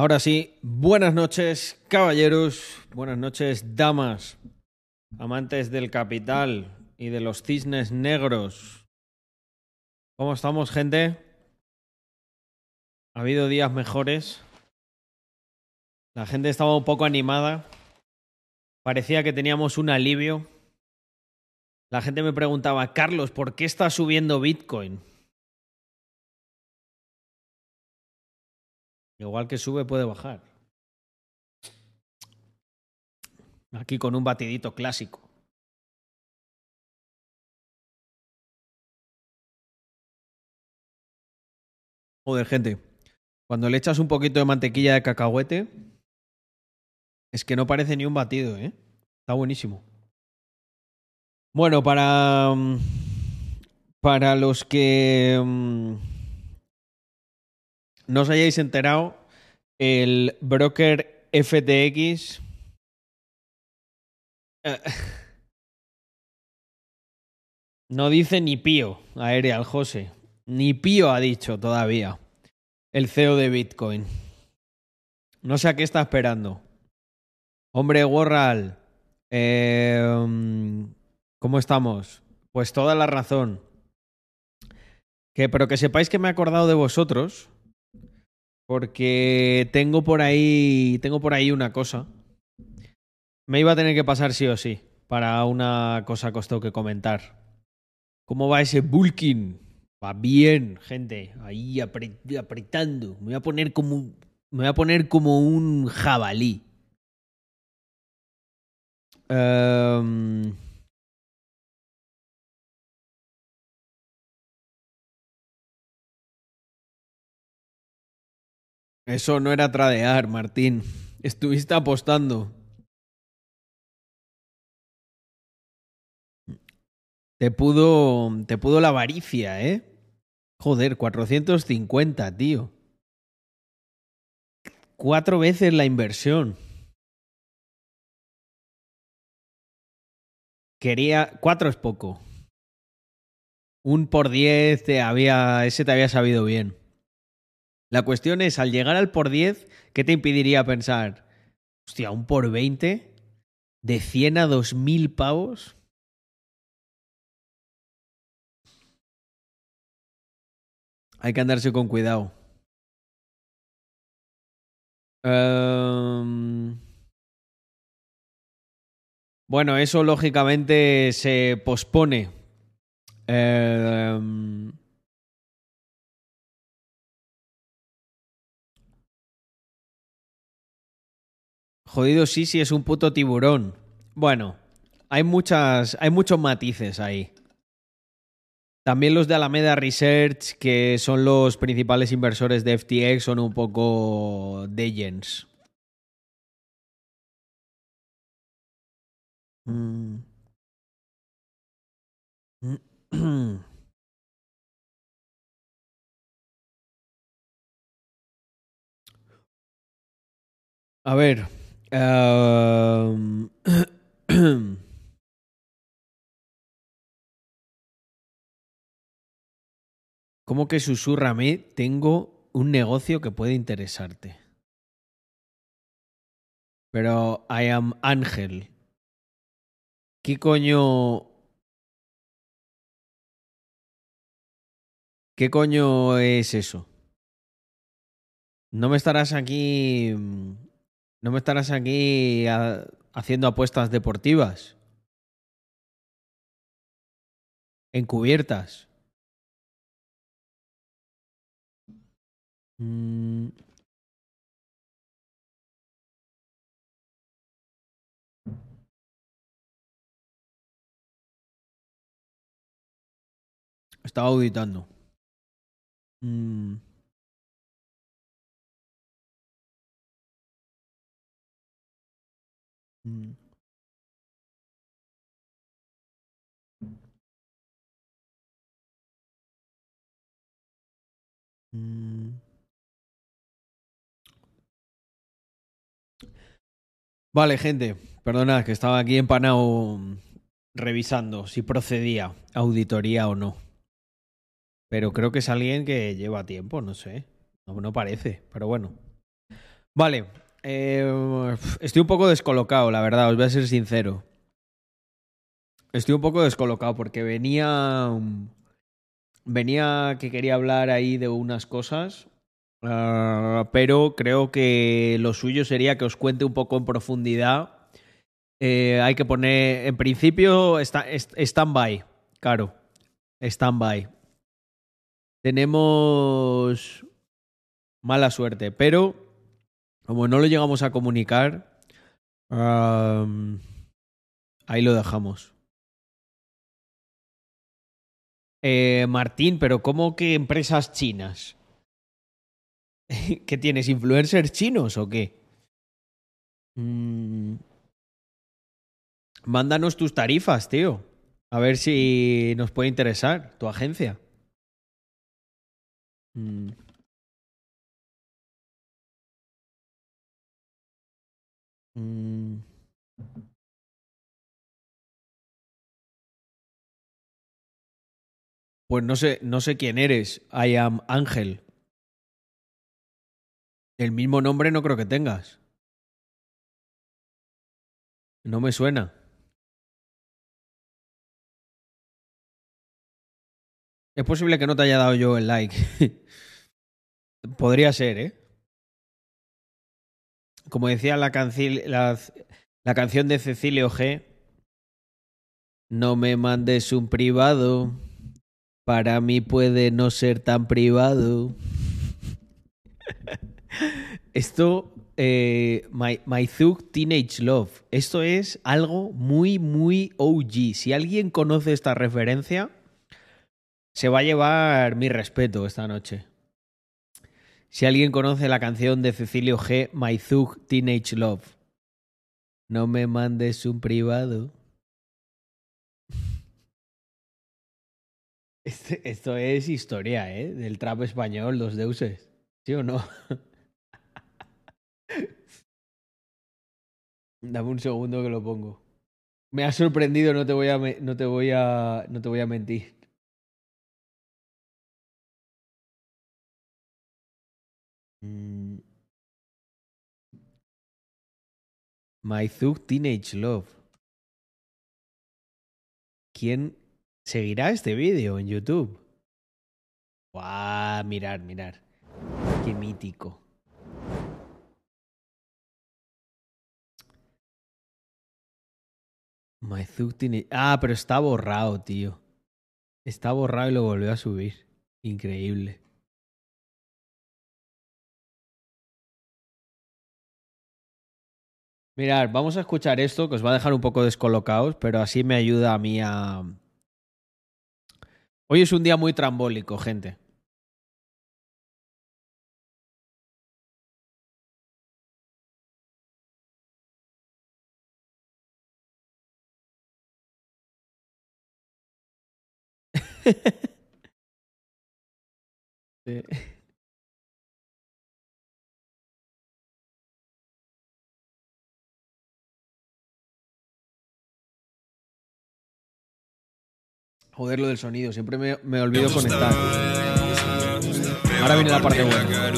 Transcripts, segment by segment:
Ahora sí, buenas noches, caballeros, buenas noches, damas, amantes del capital y de los cisnes negros. ¿Cómo estamos, gente? ¿Ha habido días mejores? La gente estaba un poco animada. Parecía que teníamos un alivio. La gente me preguntaba, Carlos, ¿por qué está subiendo Bitcoin? Igual que sube, puede bajar. Aquí con un batidito clásico. Joder, gente. Cuando le echas un poquito de mantequilla de cacahuete, es que no parece ni un batido, ¿eh? Está buenísimo. Bueno, para. mm, Para los que. mm, No os hayáis enterado, el broker FTX. eh, No dice ni pío aérea al José. Ni pío ha dicho todavía el CEO de Bitcoin. No sé a qué está esperando. Hombre, Warral, eh, ¿cómo estamos? Pues toda la razón. Que, pero que sepáis que me he acordado de vosotros. Porque tengo por ahí. Tengo por ahí una cosa. Me iba a tener que pasar sí o sí. Para una cosa que os tengo que comentar. ¿Cómo va ese bulking? Va bien, gente. Ahí apre- apretando. Me voy a poner como. Me a poner como un jabalí. Em, Eso no era tradear, Martín. Estuviste apostando. Te pudo, te pudo la avaricia, ¿eh? Joder, 450, tío. Cuatro veces la inversión. Quería. Cuatro es poco. Un por diez te había. Ese te había sabido bien. La cuestión es, al llegar al por 10, ¿qué te impediría pensar? Hostia, un por 20, de 100 a 2000 pavos. Hay que andarse con cuidado. Em, Bueno, eso lógicamente se pospone. Em, Jodido sí, es un puto tiburón. Bueno, hay muchas. Hay muchos matices ahí. También los de Alameda Research, que son los principales inversores de FTX, son un poco degents. Mm. A ver. Ehm, ¿Cómo que susurrame? Tengo un negocio que puede interesarte. Pero I am Ángel. ¿Qué coño. ¿Qué coño es eso? No me estarás aquí. No me estarás aquí ha- haciendo apuestas deportivas. Encubiertas. Mm, Estaba auditando. Mm. Mm. Mm. Vale, gente, perdonad que estaba aquí empanado revisando si procedía auditoría o no. Pero creo que es alguien que lleva tiempo, no sé. No, no parece, pero bueno. Vale. Eh, estoy un poco descolocado, la verdad, os voy a ser sincero. Estoy un poco descolocado porque venía. Venía que quería hablar ahí de unas cosas. ah, pero creo que lo suyo sería que os cuente un poco en profundidad. Eh, hay que poner. En principio, stand-by. Claro. Stand-by. Tenemos mala suerte, pero como no lo llegamos a comunicar, ahí lo dejamos. Eh, Martín, pero ¿cómo que empresas chinas? ¿Qué tienes? ¿Influencers chinos o qué? Mm. Mándanos tus tarifas, tío. A ver si nos puede interesar tu agencia. Mm. Mm. Pues no sé, no sé quién eres. I am Ángel. El mismo nombre no creo que tengas. No me suena. Es posible que no te haya dado yo el like. Podría ser, ¿eh? Como decía la, la canción de Cecilio G. No me mandes un privado. Para mí puede no ser tan privado. Esto, eh, My, My Thug Teenage Love. Esto es algo muy, muy OG. Si alguien conoce esta referencia, se va a llevar mi respeto esta noche. Si alguien conoce la canción de Cecilio G, My Thug Teenage Love. No me mandes un privado. Este- esto es historia, ¿eh? Del trap español, los deuses. ¿Sí o no? Dame un segundo que lo pongo. Me ha sorprendido, no te voy a, no te voy a, no te voy a mentir. Mm. My Thug Teenage Love. ¿Quién seguirá este vídeo en YouTube? ¡Guau! Mirar, mirar. Qué mítico. My Teenage... Ah, pero está borrado, tío. Está borrado y lo volvió a subir. Increíble. Mirad, vamos a escuchar esto que os va a dejar un poco descolocados, pero así me ayuda a mí a... Hoy es un día muy trambólico, gente. Sí. Joder, lo del sonido, siempre me, me olvido conectar. Ahora viene la parte buena.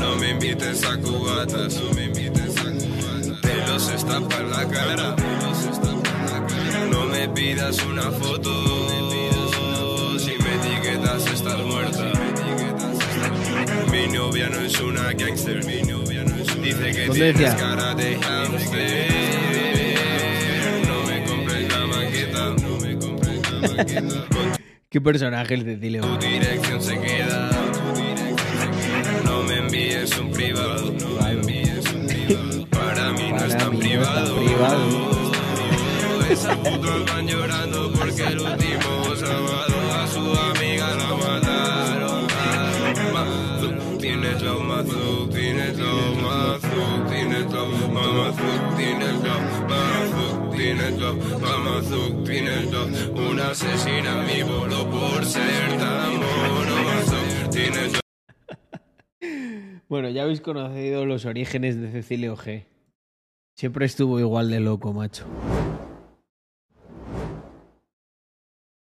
No me invites a cubatas, no me invites a cubatas. Te los estampa en la cara. No me pidas una foto. Si me etiquetas estás muerta. Mi novia no es una gangster. Mi novia no es una Dice que ¿Dónde tienes cara de hamster. ¿Qué personaje el Cecilio? tu dirección se queda. No me envíes un privado. No me envíes un privado. Para mí no es tan privado. Esas putas van llorando porque el último sábado a su amiga la mataron. Tienes love, Mazuk, tienes love, Mazuk, tienes love. Bolo por ser tan. Bueno, ya habéis conocido los orígenes de Cecilio G. Siempre estuvo igual de loco, macho.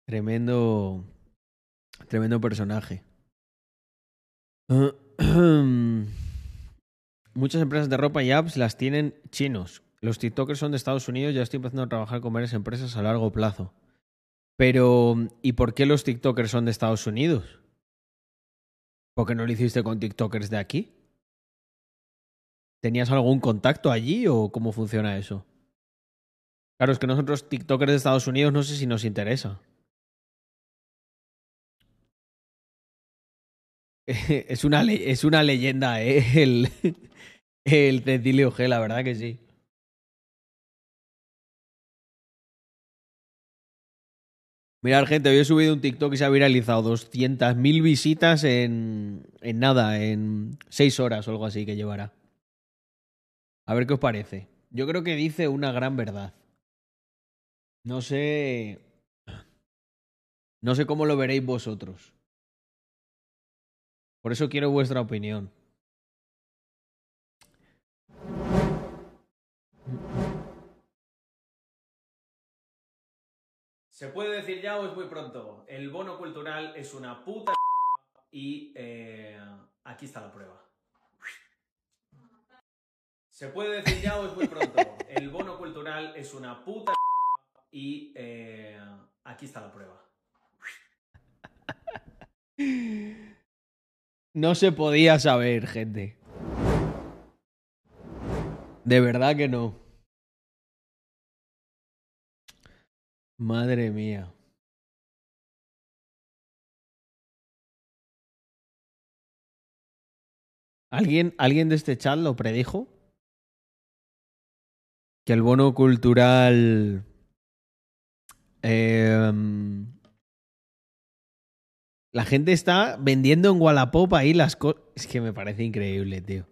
Tremendo. Tremendo personaje. muchas empresas de ropa y apps las tienen chinos. Los TikTokers son de Estados Unidos, ya estoy empezando a trabajar con varias empresas a largo plazo. Pero, ¿y por qué los TikTokers son de Estados Unidos? ¿Por qué no lo hiciste con TikTokers de aquí? ¿Tenías algún contacto allí o cómo funciona eso? Claro, es que nosotros TikTokers de Estados Unidos no sé si nos interesa. Es una, es una leyenda, ¿eh? El, el Cecilio G, la verdad que sí. Mirad, gente, hoy he subido un TikTok y se ha viralizado 200.000 visitas en, en nada, en 6 horas o algo así que llevará. A ver qué os parece. Yo creo que dice una gran verdad. No sé. No sé cómo lo veréis vosotros. Por eso quiero vuestra opinión. ¿Se puede decir ya o es muy pronto? El bono cultural es una puta y eh, aquí está la prueba. ¿Se puede decir ya o es muy pronto? El bono cultural es una puta y eh, aquí está la prueba. No se podía saber, gente. De verdad que no. Madre mía. ¿Alguien, ¿Alguien de este chat lo predijo? Que el bono cultural... em, la gente está vendiendo en Wallapop ahí las cosas. Es que me parece increíble, tío.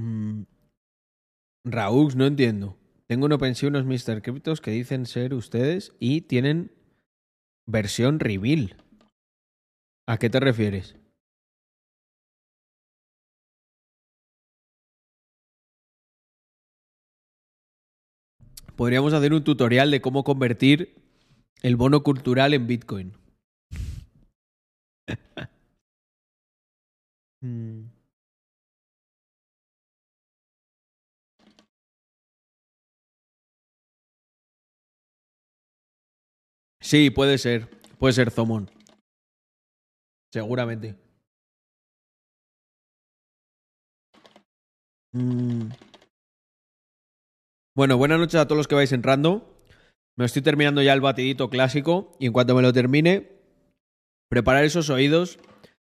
Mm. Raúl, no entiendo. Tengo una pensión unos Mr. Cryptos que dicen ser ustedes y tienen versión reveal. ¿A qué te refieres? Podríamos hacer un tutorial de cómo convertir el bono cultural en Bitcoin. Mm. Sí, puede ser. Puede ser Zomon. Seguramente. Mm. Bueno, buenas noches a todos los que vais entrando. Me estoy terminando ya el batidito clásico y en cuanto me lo termine, preparar esos oídos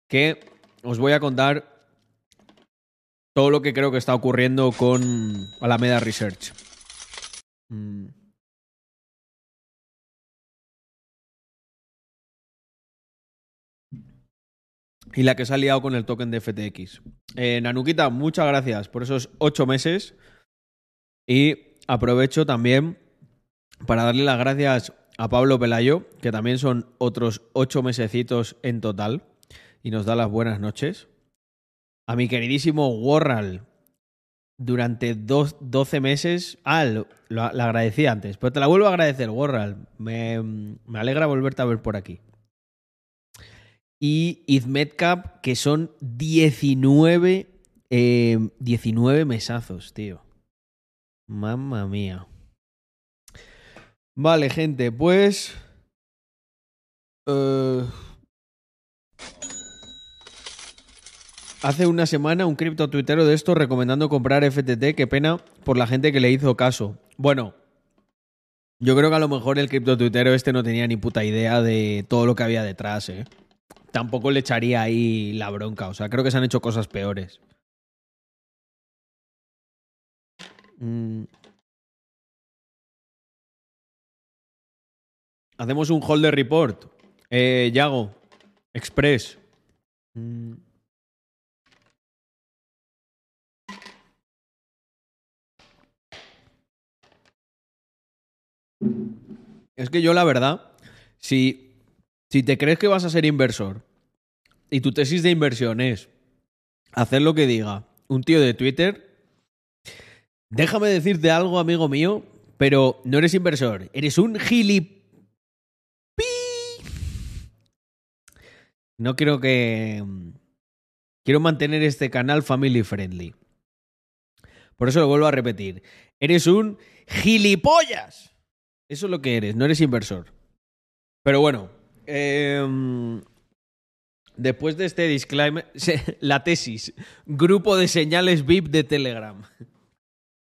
que os voy a contar todo lo que creo que está ocurriendo con Alameda Research. Mm. Y la que se ha liado con el token de FTX. Eh, Nanuquita, muchas gracias por esos ocho meses. Y aprovecho también para darle las gracias a Pablo Pelayo, que también son otros ocho mesecitos en total. Y nos da las buenas noches. A mi queridísimo Warral, durante dos, 12 meses. Ah, lo- lo agradecí antes, pero te la vuelvo a agradecer, Warral. Me, me alegra volverte a ver por aquí. Y Izmetcap, que son 19, eh, 19 mesazos, tío. Mamma mía. Vale, gente, pues. eh, hace una semana un cripto tuitero de esto recomendando comprar FTT. Qué pena por la gente que le hizo caso. Bueno, yo creo que a lo mejor el cripto tuitero este no tenía ni puta idea de todo lo que había detrás, ¿eh? Tampoco le echaría ahí la bronca. O sea, creo que se han hecho cosas peores. Mm. Hacemos un holder report. Eh, Yago. Express. Mm. Es que yo, la verdad, si, si te crees que vas a ser inversor y tu tesis de inversión es hacer lo que diga un tío de Twitter. Déjame decirte algo, amigo mío, pero no eres inversor, eres un gilip. No creo que. Quiero mantener este canal family friendly. Por eso lo vuelvo a repetir. Eres un gilipollas. Eso es lo que eres, no eres inversor. Pero bueno, em, después de este disclaimer, la tesis, grupo de señales VIP de Telegram.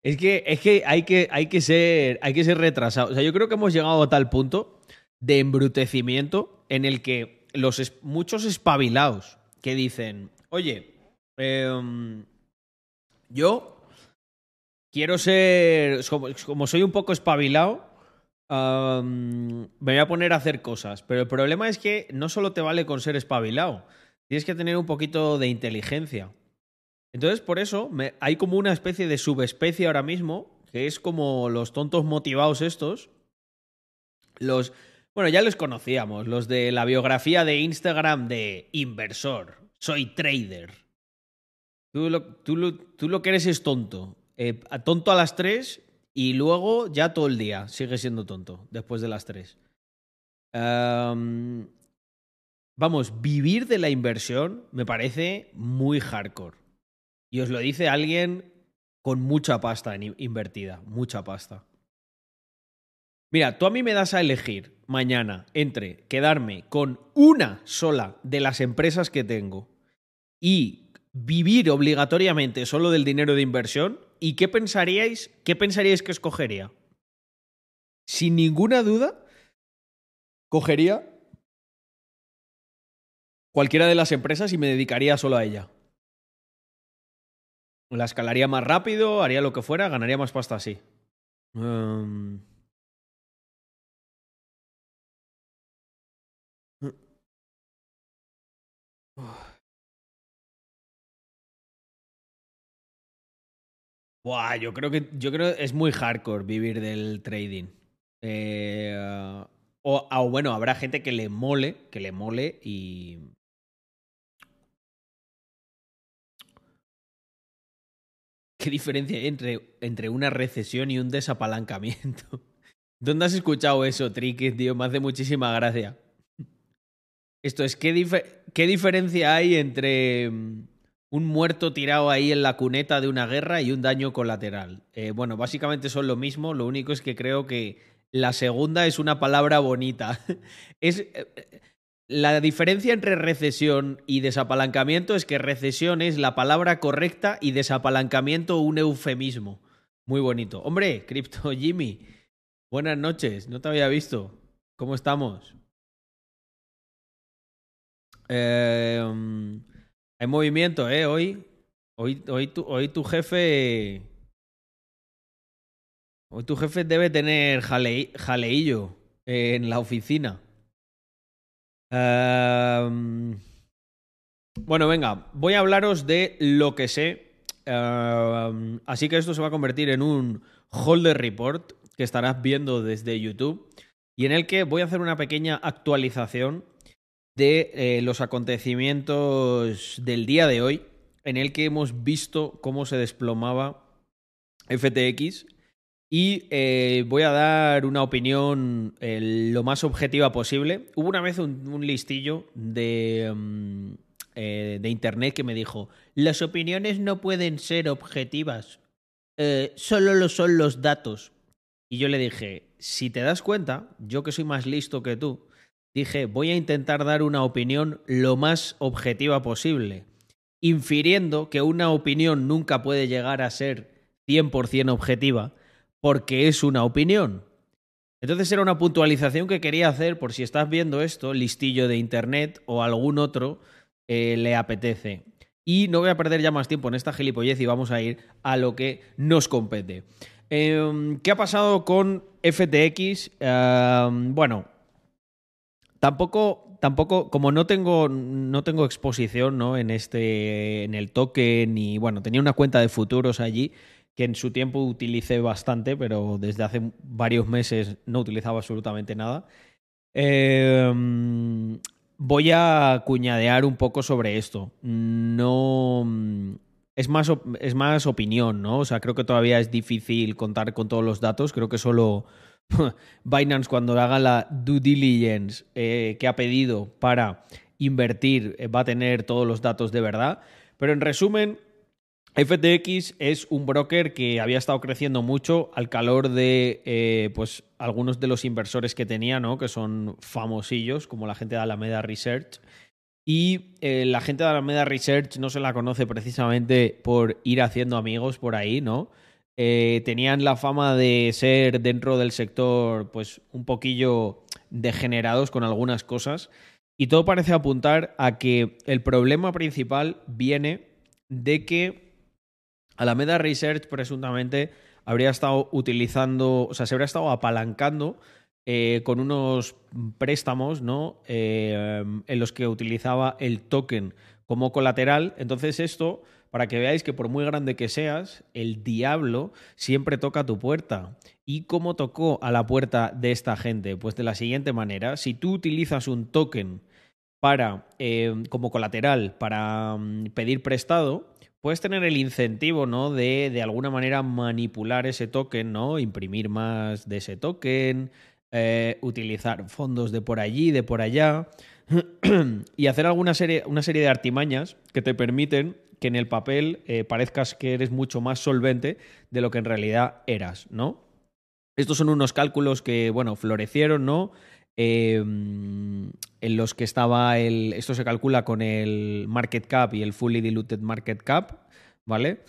Es que, es que, hay, que hay, que ser, hay que ser retrasado. O sea, yo creo que hemos llegado a tal punto de embrutecimiento en el que los muchos espabilados que dicen, oye, em, yo quiero ser, como, como soy un poco espabilado, me voy a poner a hacer cosas. Pero el problema es que no solo te vale con ser espabilado, tienes que tener un poquito de inteligencia. Entonces, por eso me- hay como una especie de subespecie ahora mismo, que es como los tontos motivados estos. Los. Bueno, ya los conocíamos, los de la biografía de Instagram de inversor. Soy trader. Tú lo, tú lo- tú lo que eres es tonto. Eh, tonto a las 3 y luego ya todo el día sigue siendo tonto después de las 3. Am, vamos, vivir de la inversión me parece muy hardcore. Y os lo dice alguien con mucha pasta invertida, mucha pasta. Mira, tú a mí me das a elegir mañana entre quedarme con una sola de las empresas que tengo y vivir obligatoriamente solo del dinero de inversión, ¿y qué pensaríais, qué pensaríais que escogería? Sin ninguna duda, cogería cualquiera de las empresas y me dedicaría solo a ella. La escalaría más rápido, haría lo que fuera, ganaría más pasta así. Em, Buah, yo creo que yo creo es muy hardcore vivir del trading. Eh, o, bueno, habrá gente que le mole, que le mole y. ¿Qué diferencia hay entre, entre una recesión y un desapalancamiento? ¿Dónde has escuchado eso, Tricky, tío? Me hace muchísima gracia. Esto es, ¿qué, qué diferencia hay entre un muerto tirado ahí en la cuneta de una guerra y un daño colateral? Eh, bueno, básicamente son lo mismo, lo único es que creo que la segunda es una palabra bonita. es, eh, la diferencia entre recesión y desapalancamiento es que recesión es la palabra correcta y desapalancamiento un eufemismo. Muy bonito. Hombre, Crypto Jimmy, buenas noches, no te había visto. ¿Cómo estamos? Eh, hay movimiento, ¿eh? Hoy, hoy, hoy, tu, hoy tu jefe. Hoy tu jefe debe tener jale, jaleillo en la oficina. Bueno, venga, voy a hablaros de lo que sé. Así que esto se va a convertir en un holder report que estarás viendo desde YouTube y en el que voy a hacer una pequeña actualización de eh, los acontecimientos del día de hoy, en el que hemos visto cómo se desplomaba FTX. Y eh, voy a dar una opinión eh, lo más objetiva posible. Hubo una vez un, listillo de, eh, de internet que me dijo: Las opiniones no pueden ser objetivas, solo lo son los datos. Y yo le dije: Si te das cuenta, yo que soy más listo que tú, dije, voy a intentar dar una opinión lo más objetiva posible, infiriendo que una opinión nunca puede llegar a ser 100% objetiva porque es una opinión. Entonces era una puntualización que quería hacer por si estás viendo esto, listillo de internet o algún otro eh, le apetece. Y no voy a perder ya más tiempo en esta gilipollez y vamos a ir a lo que nos compete. Eh, ¿Qué ha pasado con FTX? Eh, bueno, Tampoco, tampoco, como no tengo, no tengo exposición ¿no? en este. en el token, y bueno, tenía una cuenta de futuros allí que en su tiempo utilicé bastante, pero desde hace varios meses no utilizaba absolutamente nada. Eh, voy a cuñadear un poco sobre esto. No. es más, es más opinión, ¿no? O sea, creo que todavía es difícil contar con todos los datos. Creo que solo Binance, cuando haga la due diligence eh, que ha pedido para invertir, eh, va a tener todos los datos de verdad. Pero en resumen, FTX es un broker que había estado creciendo mucho al calor de eh, pues algunos de los inversores que tenía, ¿no? Que son famosillos, como la gente de Alameda Research. Y la gente de Alameda Research no se la conoce precisamente por ir haciendo amigos por ahí, ¿no? Eh, tenían la fama de ser dentro del sector, pues, un poquillo degenerados con algunas cosas. Y todo parece apuntar a que el problema principal viene de que Alameda Research presuntamente habría estado utilizando, o sea, se habría estado apalancando eh, con unos préstamos, ¿no? Eh, en los que utilizaba el token como colateral. Entonces esto, para que veáis que por muy grande que seas, el diablo siempre toca tu puerta. ¿Y cómo tocó a la puerta de esta gente? Pues de la siguiente manera, si tú utilizas un token para, eh, como colateral para mm, pedir prestado, puedes tener el incentivo, ¿no? De, de alguna manera manipular ese token, ¿no? Imprimir más de ese token, eh, utilizar fondos de por allí, de por allá, y hacer alguna serie, una serie de artimañas que te permiten que en el papel eh, parezcas que eres mucho más solvente de lo que en realidad eras, ¿no? Estos son unos cálculos que, bueno, florecieron, ¿no? Eh, en los que estaba el. Esto se calcula con el market cap y el fully diluted market cap, ¿vale?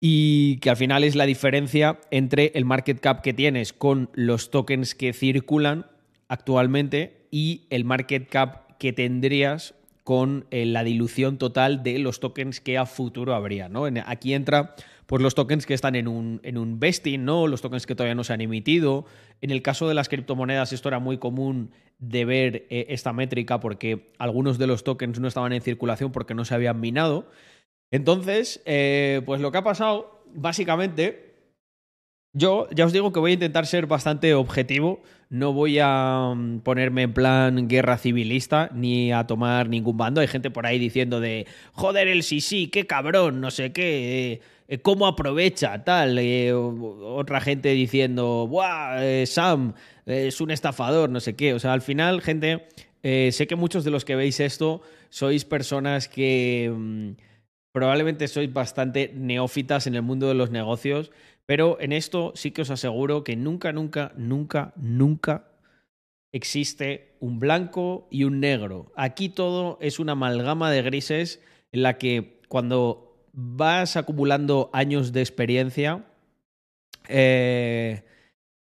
Y que al final es la diferencia entre el market cap que tienes con los tokens que circulan actualmente y el market cap que tendrías con eh, la dilución total de los tokens que a futuro habría, ¿no? Aquí entra pues los tokens que están en un, en un vesting, ¿no? Los tokens que todavía no se han emitido. En el caso de las criptomonedas, esto era muy común de ver eh, esta métrica porque algunos de los tokens no estaban en circulación porque no se habían minado. Entonces, eh, pues lo que ha pasado, básicamente, yo ya os digo que voy a intentar ser bastante objetivo. No voy a mm, ponerme en plan guerra civilista ni a tomar ningún bando. Hay gente por ahí diciendo de joder el sí, qué cabrón, no sé qué, eh, eh, cómo aprovecha, tal. Eh, otra gente diciendo, ¡buah! Sam es un estafador, no sé qué. O sea, al final, gente, sé que muchos de los que veis esto sois personas que. mm, Probablemente sois bastante neófitas en el mundo de los negocios, pero en esto sí que os aseguro que nunca, nunca, nunca, nunca existe un blanco y un negro. Aquí todo es una amalgama de grises en la que cuando vas acumulando años de experiencia, eh,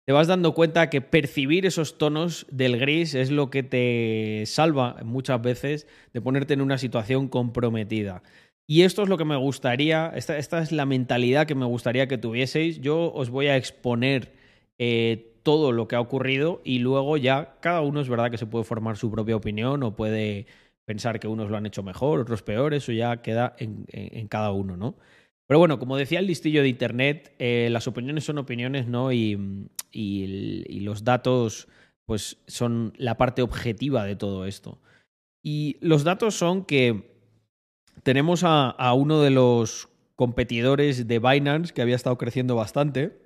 te vas dando cuenta que percibir esos tonos del gris es lo que te salva muchas veces de ponerte en una situación comprometida. Y esto es lo que me gustaría, esta, esta es la mentalidad que me gustaría que tuvieseis. Yo os voy a exponer eh, todo lo que ha ocurrido y luego ya cada uno es verdad que se puede formar su propia opinión o puede pensar que unos lo han hecho mejor, otros peor, eso ya queda en, en- cada uno, ¿no? Pero bueno, como decía el listillo de Internet, eh, las opiniones son opiniones, ¿no? Y, y- y los datos, pues, son la parte objetiva de todo esto. Y los datos son que tenemos a, uno de los competidores de Binance que había estado creciendo bastante.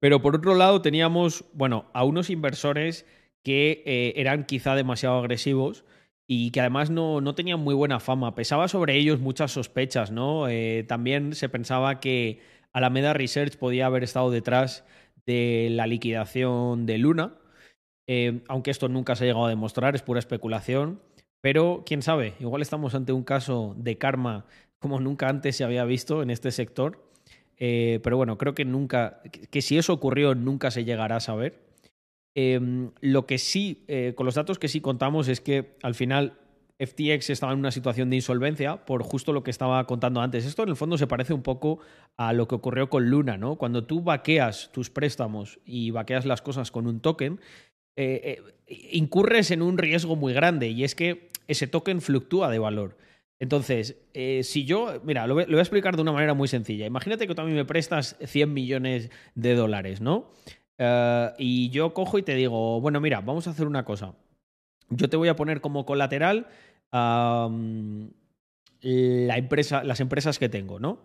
Pero por otro lado teníamos, bueno, a unos inversores que eh, eran quizá demasiado agresivos y que además no, no tenían muy buena fama. Pesaba sobre ellos muchas sospechas, ¿no? Eh, también se pensaba que Alameda Research podía haber estado detrás de la liquidación de Luna, eh, aunque esto nunca se ha llegado a demostrar, es pura especulación. Pero quién sabe, igual estamos ante un caso de karma como nunca antes se había visto en este sector. Eh, pero bueno, creo que nunca, que, si eso ocurrió, nunca se llegará a saber. Eh, lo que sí, eh, con los datos que sí contamos es que al final FTX estaba en una situación de insolvencia por justo lo que estaba contando antes. Esto en el fondo se parece un poco a lo que ocurrió con Luna, ¿no? Cuando tú vaqueas tus préstamos y vaqueas las cosas con un token, eh, incurres en un riesgo muy grande y es que ese token fluctúa de valor. Entonces, eh, si yo, mira, lo voy, a explicar de una manera muy sencilla. Imagínate que tú a mí me prestas 100 millones de dólares, ¿no? Eh, y yo cojo y te digo, bueno, mira, vamos a hacer una cosa. Yo te voy a poner como colateral la empresa, las empresas que tengo, ¿no?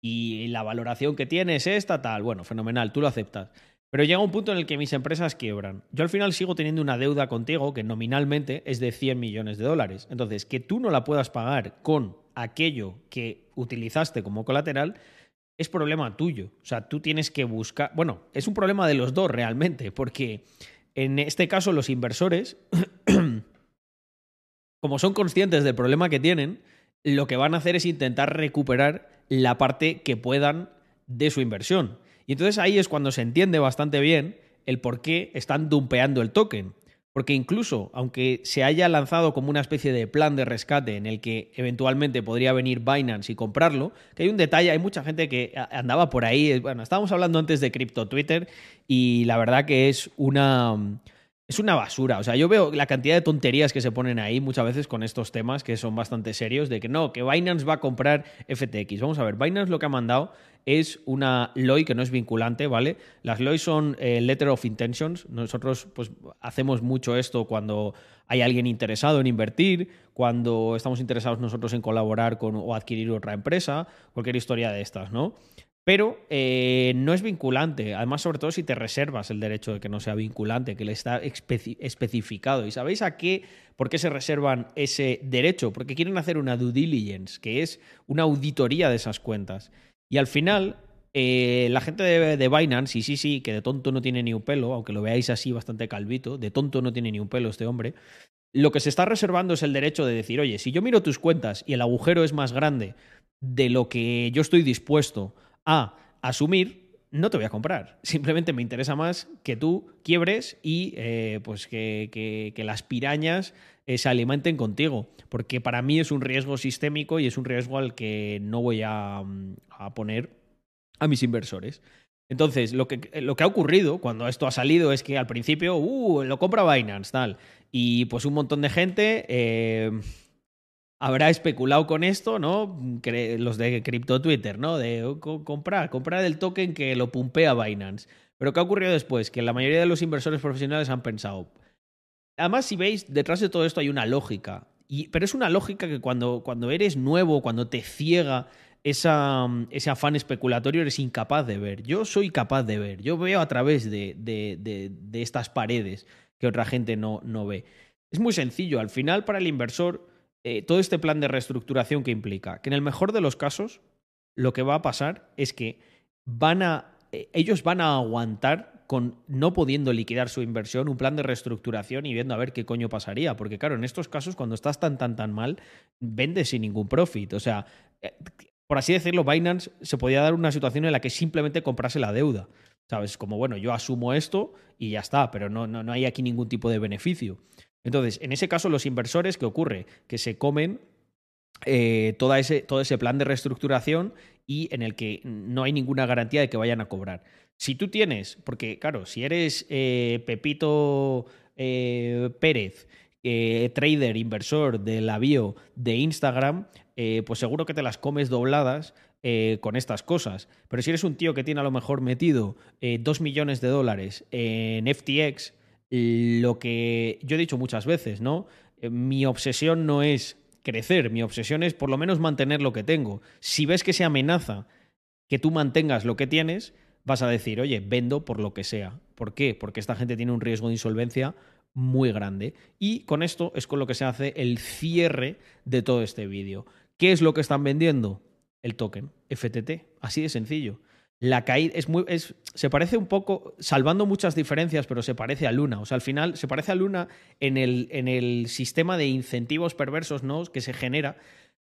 Y la valoración que tiene es esta, tal. Bueno, fenomenal, tú lo aceptas. Pero llega un punto en el que mis empresas quiebran. Yo al final sigo teniendo una deuda contigo que nominalmente es de 100 millones de dólares. Entonces, que tú no la puedas pagar con aquello que utilizaste como colateral es problema tuyo. O sea, tú tienes que buscar... Bueno, es un problema de los dos realmente, porque en este caso los inversores, como son conscientes del problema que tienen, lo que van a hacer es intentar recuperar la parte que puedan de su inversión. Y entonces ahí es cuando se entiende bastante bien el por qué están dumpeando el token. Porque incluso, aunque se haya lanzado como una especie de plan de rescate en el que eventualmente podría venir Binance y comprarlo, que hay un detalle, hay mucha gente que andaba por ahí, bueno, estábamos hablando antes de Crypto Twitter y la verdad que es una es una basura. O sea, yo veo la cantidad de tonterías que se ponen ahí muchas veces con estos temas que son bastante serios, de que no, que Binance va a comprar FTX. Vamos a ver, Binance lo que ha mandado es una LOI que no es vinculante, ¿vale? Las LOI son eh, Letter of Intentions. Nosotros pues hacemos mucho esto cuando hay alguien interesado en invertir, cuando estamos interesados nosotros en colaborar con o adquirir otra empresa, cualquier historia de estas, ¿no? Pero eh, no es vinculante. Además, sobre todo si te reservas el derecho de que no sea vinculante, que le está especificado. ¿Y sabéis a qué? ¿Por qué se reservan ese derecho? Porque quieren hacer una due diligence, que es una auditoría de esas cuentas. Y al final, eh, la gente de, de, Binance, y sí, sí, que de tonto no tiene ni un pelo, aunque lo veáis así bastante calvito, de tonto no tiene ni un pelo este hombre, lo que se está reservando es el derecho de decir, oye, si yo miro tus cuentas y el agujero es más grande de lo que yo estoy dispuesto a asumir, no te voy a comprar. Simplemente me interesa más que tú quiebres y eh, pues que, las pirañas eh, se alimenten contigo. Porque para mí es un riesgo sistémico y es un riesgo al que no voy a, poner a mis inversores. Entonces, lo que, lo que, ha ocurrido cuando esto ha salido es que al principio, uh, lo compra Binance, tal. Y pues un montón de gente. Eh, habrá especulado con esto, ¿no? Los de cripto Twitter, ¿no? De oh, comprar, comprar el token que lo pumpea Binance. Pero ¿qué ha ocurrido después? Que la mayoría de los inversores profesionales han pensado. Además, si veis, detrás de todo esto hay una lógica. Y, pero es una lógica que cuando, cuando eres nuevo, cuando te ciega esa, ese afán especulatorio, eres incapaz de ver. Yo soy capaz de ver. Yo veo a través de, de, de estas paredes que otra gente no, no ve. Es muy sencillo. Al final, para el inversor eh, todo este plan de reestructuración que implica, que en el mejor de los casos lo que va a pasar es que van a, eh, ellos van a aguantar con no pudiendo liquidar su inversión un plan de reestructuración y viendo a ver qué coño pasaría, porque claro, en estos casos cuando estás tan tan tan mal, vendes sin ningún profit, o sea, eh, por así decirlo, Binance se podía dar una situación en la que simplemente comprase la deuda. ¿Sabes? Como, bueno, yo asumo esto y ya está, pero no, no, no hay aquí ningún tipo de beneficio. Entonces, en ese caso, los inversores, ¿qué ocurre? Que se comen eh, ese, todo ese plan de reestructuración y en el que no hay ninguna garantía de que vayan a cobrar. Si tú tienes, porque claro, si eres eh, Pepito eh, Pérez, trader, inversor de la bio de Instagram, pues seguro que te las comes dobladas con estas cosas. Pero si eres un tío que tiene a lo mejor metido dos millones de dólares en FTX, lo que yo he dicho muchas veces, ¿no? Eh, mi obsesión no es crecer, mi obsesión es por lo menos mantener lo que tengo. Si ves que se amenaza que tú mantengas lo que tienes, vas a decir, oye, vendo por lo que sea. ¿Por qué? Porque esta gente tiene un riesgo de insolvencia muy grande. Y con esto es con lo que se hace el cierre de todo este vídeo. ¿Qué es lo que están vendiendo? El token, FTT. Así de sencillo la caída es muy. Es, se parece un poco, salvando muchas diferencias, pero se parece a Luna. O sea, al final se parece a Luna en el, en el sistema de incentivos perversos ¿no? que se genera.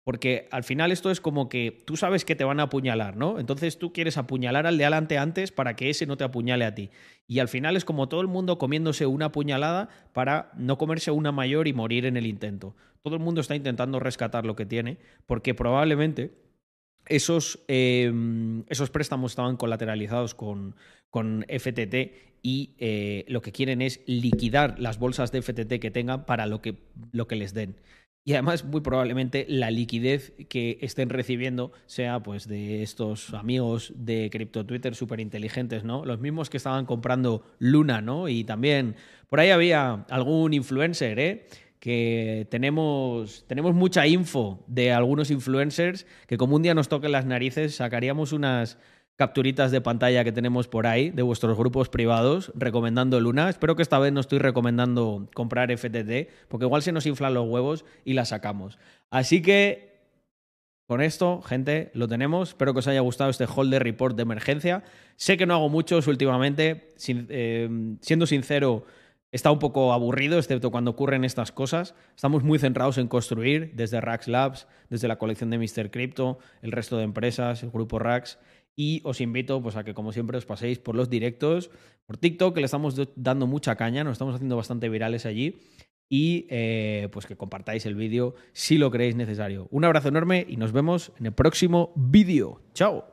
Porque al final esto es como que tú sabes que te van a apuñalar, ¿no? Entonces tú quieres apuñalar al de adelante antes para que ese no te apuñale a ti. Y al final es como todo el mundo comiéndose una apuñalada para no comerse una mayor y morir en el intento. Todo el mundo está intentando rescatar lo que tiene porque probablemente esos, em, esos préstamos estaban colateralizados con, con FTT y eh, lo que quieren es liquidar las bolsas de FTT que tengan para lo que, lo que les den. Y además, muy probablemente la liquidez que estén recibiendo sea pues de estos amigos de Crypto Twitter súper inteligentes, ¿no? Los mismos que estaban comprando Luna, ¿no? Y también por ahí había algún influencer, ¿eh? que tenemos, tenemos mucha info de algunos influencers que como un día nos toquen las narices sacaríamos unas capturitas de pantalla que tenemos por ahí de vuestros grupos privados recomendando Luna. Espero que esta vez no estoy recomendando comprar FTT porque igual se nos inflan los huevos y la sacamos. Así que con esto, gente, lo tenemos. Espero que os haya gustado este holder report de emergencia. Sé que no hago muchos últimamente. Eh, siendo sincero, está un poco aburrido, excepto cuando ocurren estas cosas. Estamos muy centrados en construir desde Rax Labs, desde la colección de Mr. Crypto, el resto de empresas, el grupo Rax. Y os invito pues, a que, como siempre, os paséis por los directos, por TikTok, que le estamos do- dando mucha caña, nos estamos haciendo bastante virales allí. Y eh, pues que compartáis el vídeo si lo creéis necesario. Un abrazo enorme y nos vemos en el próximo vídeo. ¡Chao!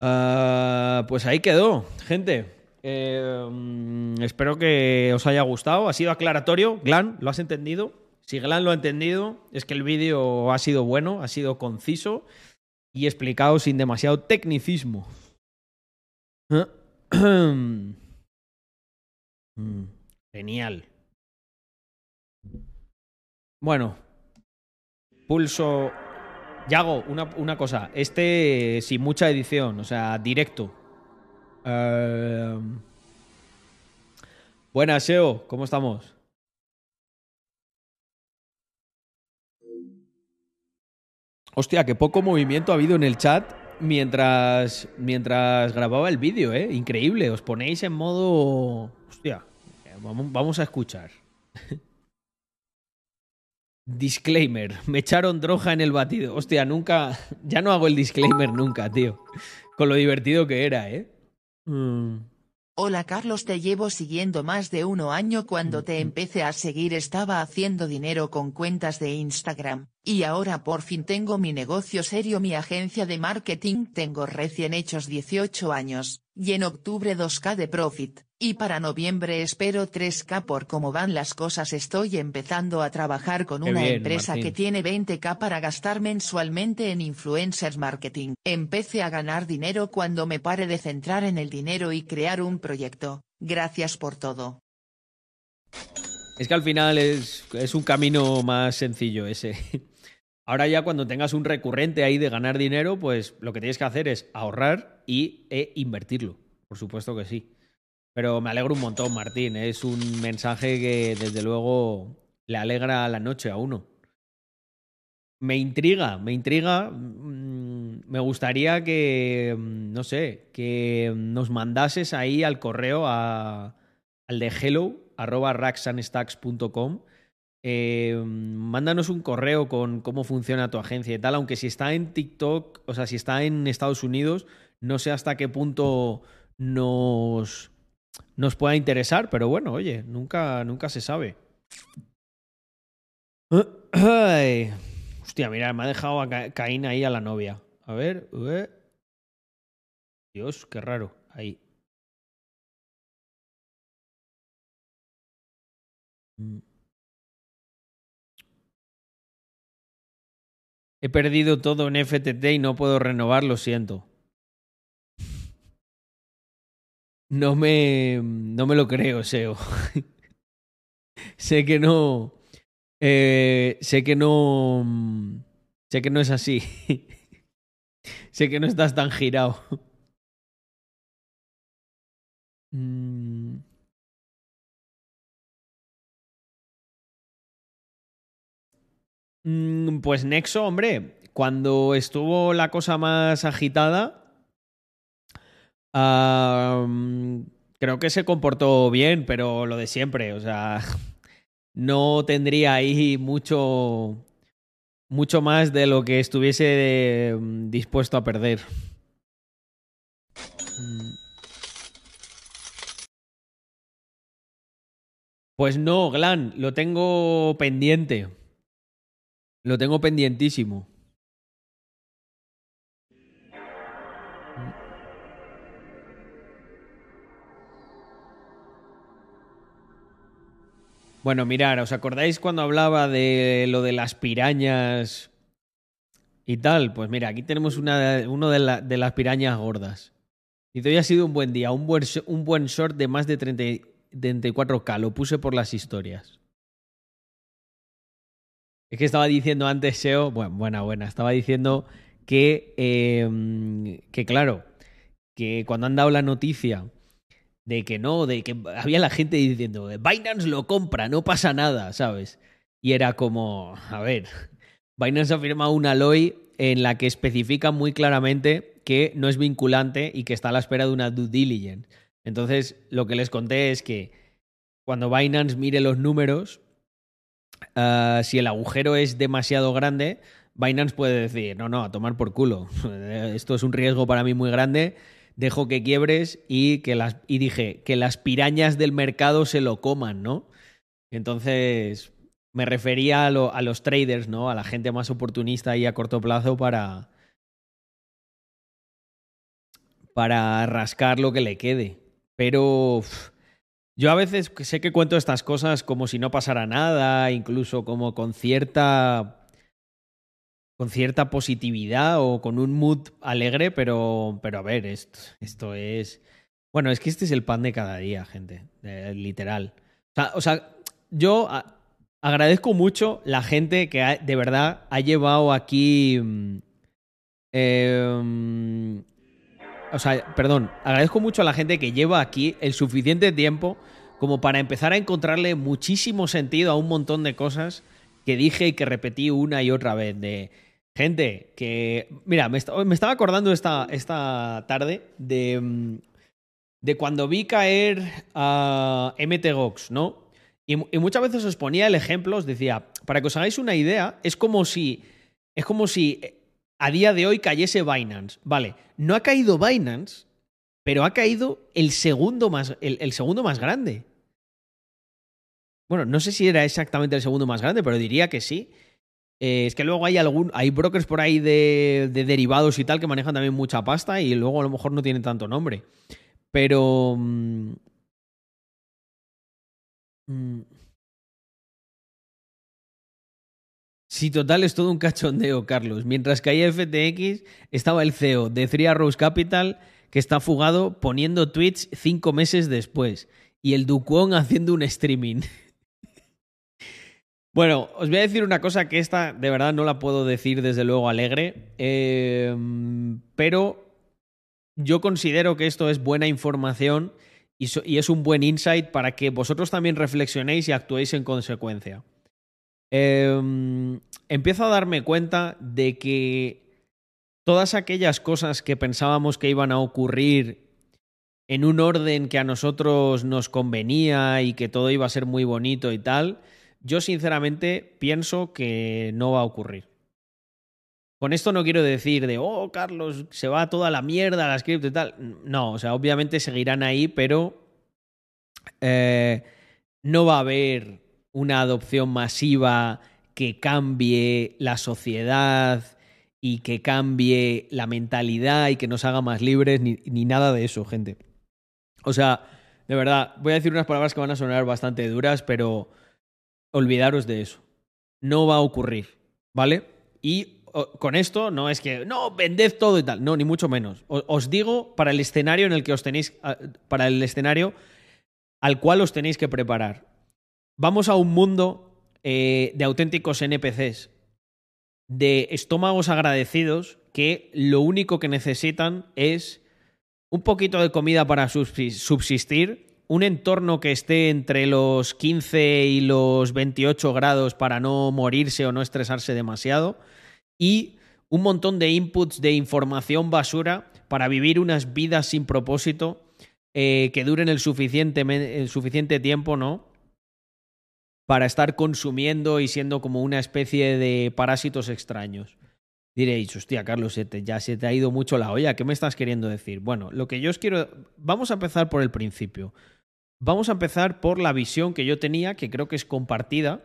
Ah, pues ahí quedó, gente. Eh, mm, espero que os haya gustado. Ha sido aclaratorio. Glan, ¿lo has entendido? Si Glan lo ha entendido, es que el vídeo ha sido bueno, ha sido conciso y explicado sin demasiado tecnicismo. Mm, Genial. Bueno, pulso. Yago, una, una cosa. Este sin mucha edición, o sea, directo. Eh, Buenas, Seo, ¿cómo estamos? Hostia, qué poco movimiento ha habido en el chat mientras, mientras grababa el vídeo, ¿eh? Increíble, os ponéis en modo... Hostia, vamos, vamos a escuchar. Disclaimer, me echaron droga en el batido. Hostia, nunca... Ya no hago el disclaimer nunca, tío. Con lo divertido que era, ¿eh? Mm. Hola Carlos, te llevo siguiendo más de uno año cuando te empecé a seguir estaba haciendo dinero con cuentas de Instagram, y ahora por fin tengo mi negocio serio, mi agencia de marketing, tengo recién hechos 18 años, y en octubre 2K de profit, y para noviembre espero 3K por cómo van las cosas estoy empezando a trabajar con Qué una bien, empresa Martín. que tiene 20k para gastar mensualmente en influencers marketing. Empecé a ganar dinero cuando me pare de centrar en el dinero y crear un proyecto. Gracias por todo. Es que al final es, es un camino más sencillo ese. Ahora ya cuando tengas un recurrente ahí de ganar dinero, pues lo que tienes que hacer es ahorrar y e invertirlo. Por supuesto que sí. Pero me alegro un montón, Martín. Es un mensaje que desde luego le alegra la noche a uno. Me intriga, me intriga. mm, Me gustaría que, mm, no sé, que nos mandases ahí al correo a, al de hello arroba. Eh, mándanos un correo con cómo funciona tu agencia y tal, aunque si está en TikTok, o sea, si está en Estados Unidos, no sé hasta qué punto nos, nos pueda interesar, pero bueno, oye, nunca, nunca se sabe. Hostia, mira, me ha dejado a Ca- Caín ahí a la novia. A ver. Dios, qué raro. Ahí. Mm. He perdido todo en FTT y no puedo renovar, lo siento. No me, no me lo creo, Seo. sé que no. eh, sé que no. mm, Sé que no es así. sé que no estás tan girado. Mm. Pues Nexo, hombre, cuando estuvo la cosa más agitada, mm, creo que se comportó bien, pero lo de siempre, o sea, no tendría ahí mucho, mucho más de lo que estuviese mm, dispuesto a perder. Mm. Pues no, Glan, lo tengo pendiente. Lo tengo pendientísimo. Bueno, mirar, ¿os acordáis cuando hablaba de lo de las pirañas y tal? Pues mira, aquí tenemos una, uno de, la- de las pirañas gordas. Y hoy ha sido un buen día, un buen, un buen short de más de 30, y- 34K, lo puse por las historias. Es que estaba diciendo antes SEO, bueno, buena, buena, estaba diciendo que, eh, que claro, que cuando han dado la noticia de que no, de que había la gente diciendo, Binance lo compra, no pasa nada, ¿sabes? Y era como, a ver, Binance ha firmado una LOI en la que especifica muy claramente que no es vinculante y que está a la espera de una due diligence. Entonces, lo que les conté es que cuando Binance mire los números, uh, si el agujero es demasiado grande, Binance puede decir, no, no, a tomar por culo. Esto es un riesgo para mí muy grande dejo que quiebres y que las y dije que las pirañas del mercado se lo coman, ¿no? Entonces me refería a los traders, ¿no? A la gente más oportunista y a corto plazo para para rascar lo que le quede. Pero yo a veces sé que cuento estas cosas como si no pasara nada, incluso como con cierta con cierta positividad o con un mood alegre, pero, pero a ver, esto, esto es... Bueno, es que este es el pan de cada día, gente, literal. O sea, o sea yo agradezco mucho la gente que de verdad ha llevado aquí... Eh, o sea, perdón, agradezco mucho a la gente que lleva aquí el suficiente tiempo como para empezar a encontrarle muchísimo sentido a un montón de cosas que dije y que repetí una y otra vez. De Gente, que. Mira, me, estaba acordando esta, esta tarde de, mm, de cuando vi caer a MTGOX, ¿no? Y, muchas veces os ponía el ejemplo, os decía, para que os hagáis una idea, es como si. Es como si a día de hoy cayese Binance. Vale, no ha caído Binance, pero ha caído el segundo más, el segundo más grande. Bueno, no sé si era exactamente el segundo más grande, pero diría que sí. Eh, es que luego hay algún. Hay brokers por ahí de, derivados y tal que manejan también mucha pasta y luego a lo mejor no tienen tanto nombre. Pero. Mm, sí, total, es todo un cachondeo, Carlos. Mientras hay FTX, estaba el CEO de Three Arrows Capital, que está fugado poniendo tweets cinco meses después. Y el Duquon haciendo un streaming. Bueno, os voy a decir una cosa que esta de verdad no la puedo decir desde luego alegre, eh, pero yo considero que esto es buena información y, es un buen insight para que vosotros también reflexionéis y actuéis en consecuencia. Em, empiezo a darme cuenta de que todas aquellas cosas que pensábamos que iban a ocurrir en un orden que a nosotros nos convenía y que todo iba a ser muy bonito y tal, yo sinceramente pienso que no va a ocurrir. Con esto no quiero decir de, oh, Carlos, se va toda la mierda la script y tal. No, o sea, obviamente seguirán ahí, pero eh, no va a haber una adopción masiva que cambie la sociedad y que cambie la mentalidad y que nos haga más libres, ni, ni nada de eso, gente. O sea, de verdad, voy a decir unas palabras que van a sonar bastante duras, pero olvidaros de eso. No va a ocurrir, ¿vale? Y con esto no es que, no, vended todo y tal, no, ni mucho menos. Os digo para el escenario en el que os tenéis, para el escenario al cual os tenéis que preparar. Vamos a un mundo eh, de auténticos NPCs, de estómagos agradecidos que lo único que necesitan es un poquito de comida para subsistir un entorno que esté entre los 15 y los 28 grados para no morirse o no estresarse demasiado y un montón de inputs de información basura para vivir unas vidas sin propósito eh, que duren el suficiente, el suficiente tiempo, ¿no? Para estar consumiendo y siendo como una especie de parásitos extraños. Diréis, hostia, Carlos, ya se te ha ido mucho la olla. ¿Qué me estás queriendo decir? Bueno, lo que yo os quiero. Vamos a empezar por el principio. Vamos a empezar por la visión que yo tenía, que creo que es compartida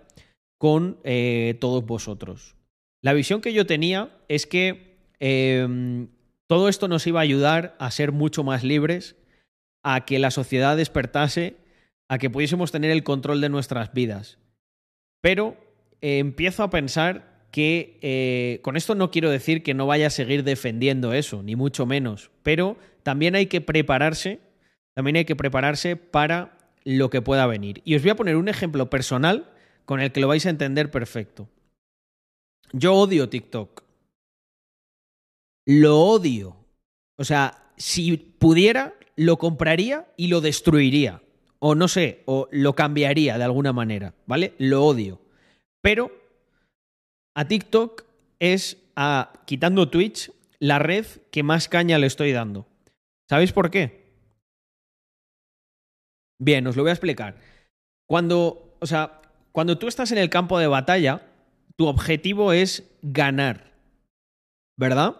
con eh, todos vosotros. La visión que yo tenía es que em, todo esto nos iba a ayudar a ser mucho más libres, a que la sociedad despertase, a que pudiésemos tener el control de nuestras vidas. Pero eh, empiezo a pensar que eh, con esto no quiero decir que no vaya a seguir defendiendo eso, ni mucho menos, pero también hay que prepararse también hay que prepararse para lo que pueda venir. Y os voy a poner un ejemplo personal con el que lo vais a entender perfecto. Yo odio TikTok. Lo odio. O sea, si pudiera, lo compraría y lo destruiría. O no sé, o lo cambiaría de alguna manera, ¿vale? Lo odio. Pero a TikTok es, a, quitando Twitch, la red que más caña le estoy dando. ¿Sabéis por qué? Bien, os lo voy a explicar. Cuando, o sea, cuando tú estás en el campo de batalla, tu objetivo es ganar. ¿Verdad?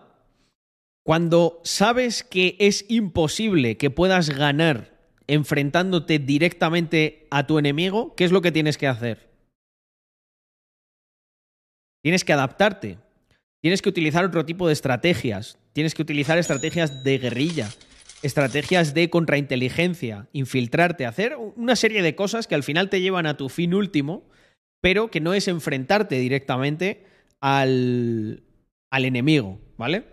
Cuando sabes que es imposible que puedas ganar enfrentándote directamente a tu enemigo, ¿qué es lo que tienes que hacer? Tienes que adaptarte. Tienes que utilizar otro tipo de estrategias. Tienes que utilizar estrategias de guerrilla, estrategias de contrainteligencia, infiltrarte, hacer una serie de cosas que al final te llevan a tu fin último, pero que no es enfrentarte directamente al, al enemigo, ¿vale?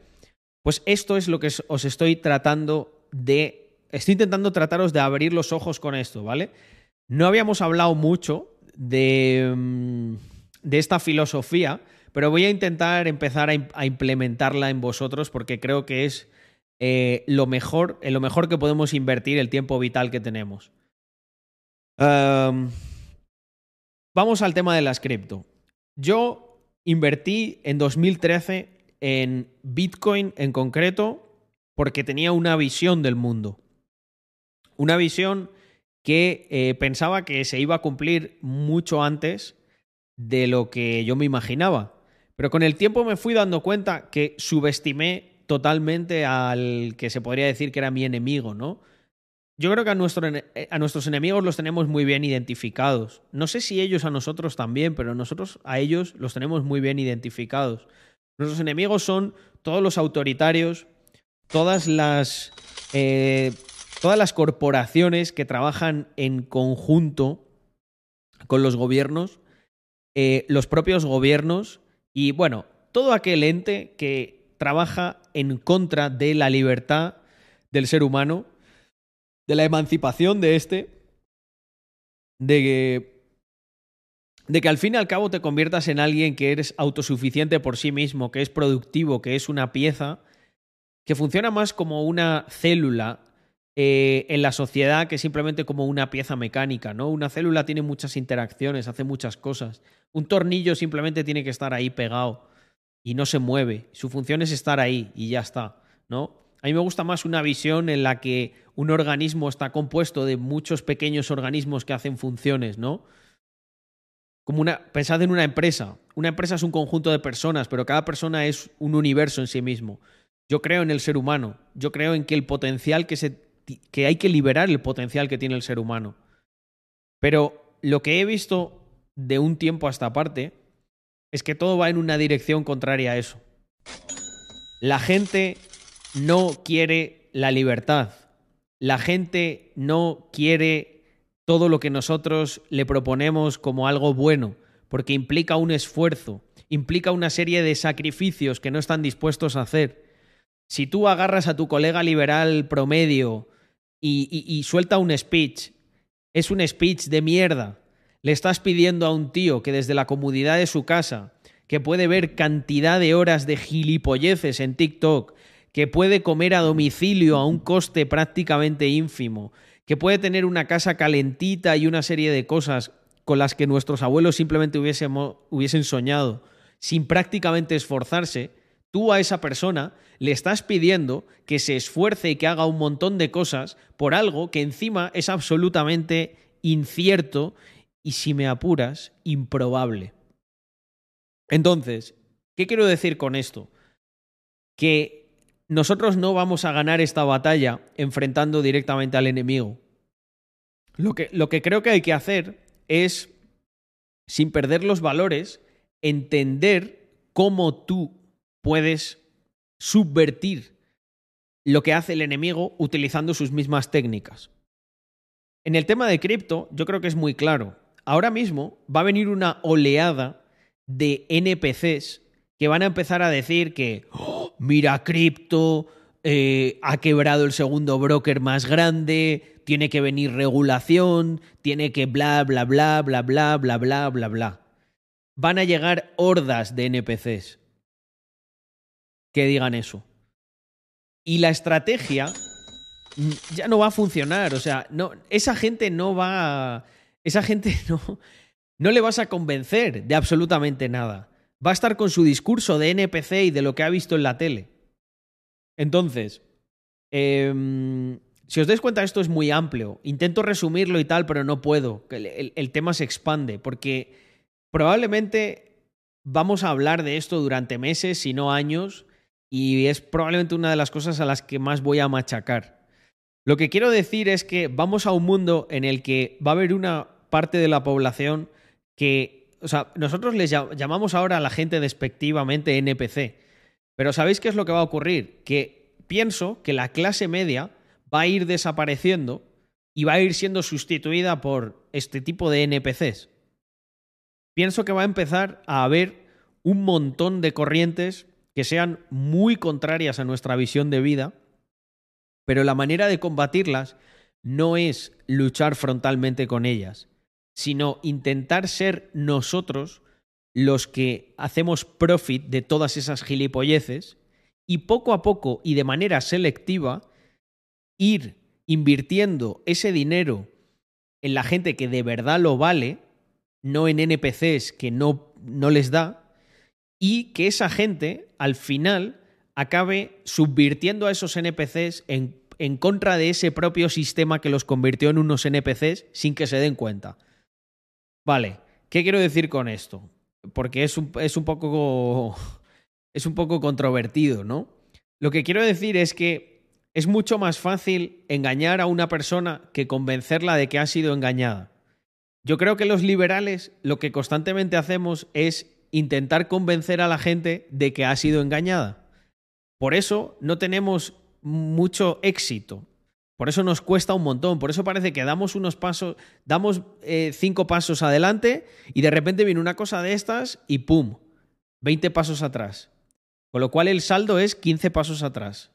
Pues esto es lo que os estoy tratando de... Estoy intentando trataros de abrir los ojos con esto, ¿vale? No habíamos hablado mucho de, mm, esta filosofía, pero voy a intentar empezar a, implementarla en vosotros porque creo que es eh, lo mejor, lo mejor que podemos invertir el tiempo vital que tenemos. vamos al tema de las cripto. Yo invertí en 2013 en Bitcoin en concreto porque tenía una visión del mundo. Una visión que eh, pensaba que se iba a cumplir mucho antes de lo que yo me imaginaba. Pero con el tiempo me fui dando cuenta que subestimé totalmente al que se podría decir que era mi enemigo, ¿no? Yo creo que a, nuestro, a, nuestros enemigos los tenemos muy bien identificados. No sé si ellos a nosotros también, pero nosotros a ellos los tenemos muy bien identificados. Nuestros enemigos son todos los autoritarios, todas las, eh, todas las corporaciones que trabajan en conjunto con los gobiernos, eh, los propios gobiernos y, bueno, todo aquel ente que trabaja en contra de la libertad del ser humano, de la emancipación de este, de que de que al fin y al cabo te conviertas en alguien que eres autosuficiente por sí mismo, que es productivo, que es una pieza, que funciona más como una célula eh, en la sociedad que simplemente como una pieza mecánica, ¿no? Una célula tiene muchas interacciones, hace muchas cosas. Un tornillo simplemente tiene que estar ahí pegado y no se mueve. Su función es estar ahí y ya está, ¿no? A mí me gusta más una visión en la que un organismo está compuesto de muchos pequeños organismos que hacen funciones, ¿no? como una, pensad en una empresa. Una empresa es un conjunto de personas, pero cada persona es un universo en sí mismo. Yo creo en el ser humano. Yo creo en que el potencial que se que hay que liberar el potencial que tiene el ser humano. Pero lo que he visto de un tiempo a esta parte es que todo va en una dirección contraria a eso. La gente no quiere la libertad. La gente no quiere todo lo que nosotros le proponemos como algo bueno, porque implica un esfuerzo, implica una serie de sacrificios que no están dispuestos a hacer. Si tú agarras a tu colega liberal promedio y, y, suelta un speech, es un speech de mierda. Le estás pidiendo a un tío que desde la comodidad de su casa, que puede ver cantidad de horas de gilipolleces en TikTok, que puede comer a domicilio a un coste prácticamente ínfimo, que puede tener una casa calentita y una serie de cosas con las que nuestros abuelos simplemente hubiesen soñado sin prácticamente esforzarse, tú a esa persona le estás pidiendo que se esfuerce y que haga un montón de cosas por algo que encima es absolutamente incierto y, si me apuras, improbable. Entonces, ¿qué quiero decir con esto? Que nosotros no vamos a ganar esta batalla enfrentando directamente al enemigo. Lo que, lo que creo que hay que hacer es, sin perder los valores, entender cómo tú puedes subvertir lo que hace el enemigo utilizando sus mismas técnicas. En el tema de cripto, yo creo que es muy claro. Ahora mismo va a venir una oleada de NPCs que van a empezar a decir que, oh, mira cripto, eh, ha quebrado el segundo broker más grande, tiene que venir regulación, tiene que bla, bla, bla, bla, bla, bla, bla, bla, bla. Van a llegar hordas de NPCs que digan eso. Y la estrategia ya no va a funcionar. O sea, no, esa gente no va. A, esa gente no. No le vas a convencer de absolutamente nada. Va a estar con su discurso de NPC y de lo que ha visto en la tele. Entonces, eh, si os dais cuenta, esto es muy amplio. Intento resumirlo y tal, pero no puedo. El, el tema se expande porque probablemente vamos a hablar de esto durante meses, si no años, y es probablemente una de las cosas a las que más voy a machacar. Lo que quiero decir es que vamos a un mundo en el que va a haber una parte de la población que, o sea, nosotros les llamamos ahora a la gente despectivamente NPC, pero ¿sabéis qué es lo que va a ocurrir? Que pienso que la clase media va a ir desapareciendo y va a ir siendo sustituida por este tipo de NPCs. Pienso que va a empezar a haber un montón de corrientes que sean muy contrarias a nuestra visión de vida, pero la manera de combatirlas no es luchar frontalmente con ellas, sino intentar ser nosotros los que hacemos profit de todas esas gilipolleces y poco a poco y de manera selectiva ir invirtiendo ese dinero en la gente que de verdad lo vale, no en NPCs que no, no les da, y que esa gente al final acabe subvirtiendo a esos NPCs en, en, contra de ese propio sistema que los convirtió en unos NPCs sin que se den cuenta. Vale, ¿qué quiero decir con esto? Porque es un, es un poco. Es un poco controvertido, ¿no? Lo que quiero decir es que es mucho más fácil engañar a una persona que convencerla de que ha sido engañada. Yo creo que los liberales lo que constantemente hacemos es intentar convencer a la gente de que ha sido engañada. Por eso no tenemos mucho éxito. Por eso nos cuesta un montón. Por eso parece que damos unos pasos, damos eh, cinco pasos adelante y de repente viene una cosa de estas y ¡pum! 20 pasos atrás. Con lo cual el saldo es 15 pasos atrás.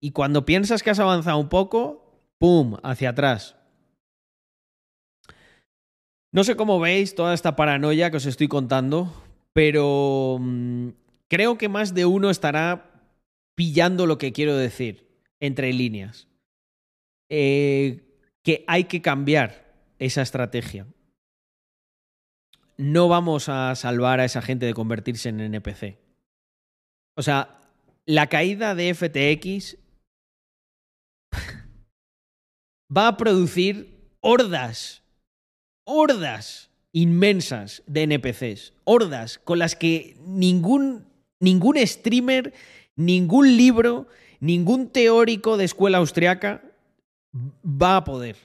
Y cuando piensas que has avanzado un poco, ¡pum! hacia atrás. No sé cómo veis toda esta paranoia que os estoy contando, pero mmm, creo que más de uno estará pillando lo que quiero decir entre líneas. Eh, que hay que cambiar esa estrategia. No vamos a salvar a esa gente de convertirse en NPC. O sea, la caída de FTX va a producir hordas hordas inmensas de NPCs, hordas con las que ningún, ningún streamer, ningún libro, ningún teórico de escuela austriaca va a poder.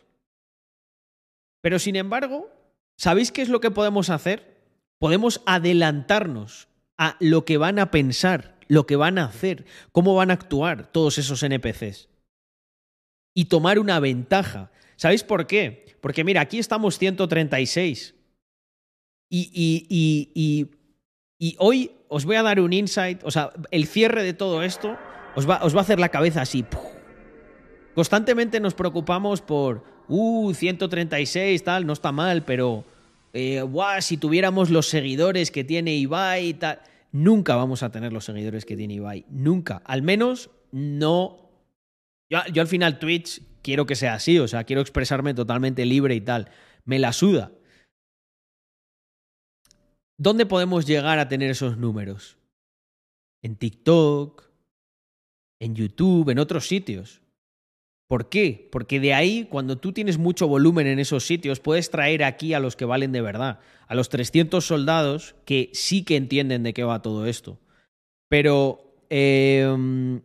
Pero sin embargo, ¿sabéis qué es lo que podemos hacer? Podemos adelantarnos a lo que van a pensar, lo que van a hacer, cómo van a actuar todos esos NPCs. Y tomar una ventaja. ¿Sabéis por qué? Porque mira, aquí estamos 136. Y, y, y, y, hoy os voy a dar un insight, o sea, el cierre de todo esto os va, os va a hacer la cabeza así. Constantemente nos preocupamos por, uh, 136, tal, no está mal, pero, eh, si tuviéramos los seguidores que tiene Ibai y tal. Nunca vamos a tener los seguidores que tiene Ibai. Nunca. Al menos no. Yo, yo al final Twitch quiero que sea así, o sea, quiero expresarme totalmente libre y tal. Me la suda. ¿Dónde podemos llegar a tener esos números? En TikTok, en YouTube, en otros sitios. ¿Por qué? Porque de ahí, cuando tú tienes mucho volumen en esos sitios, puedes traer aquí a los que valen de verdad, a los 300 soldados que sí que entienden de qué va todo esto. Pero eh,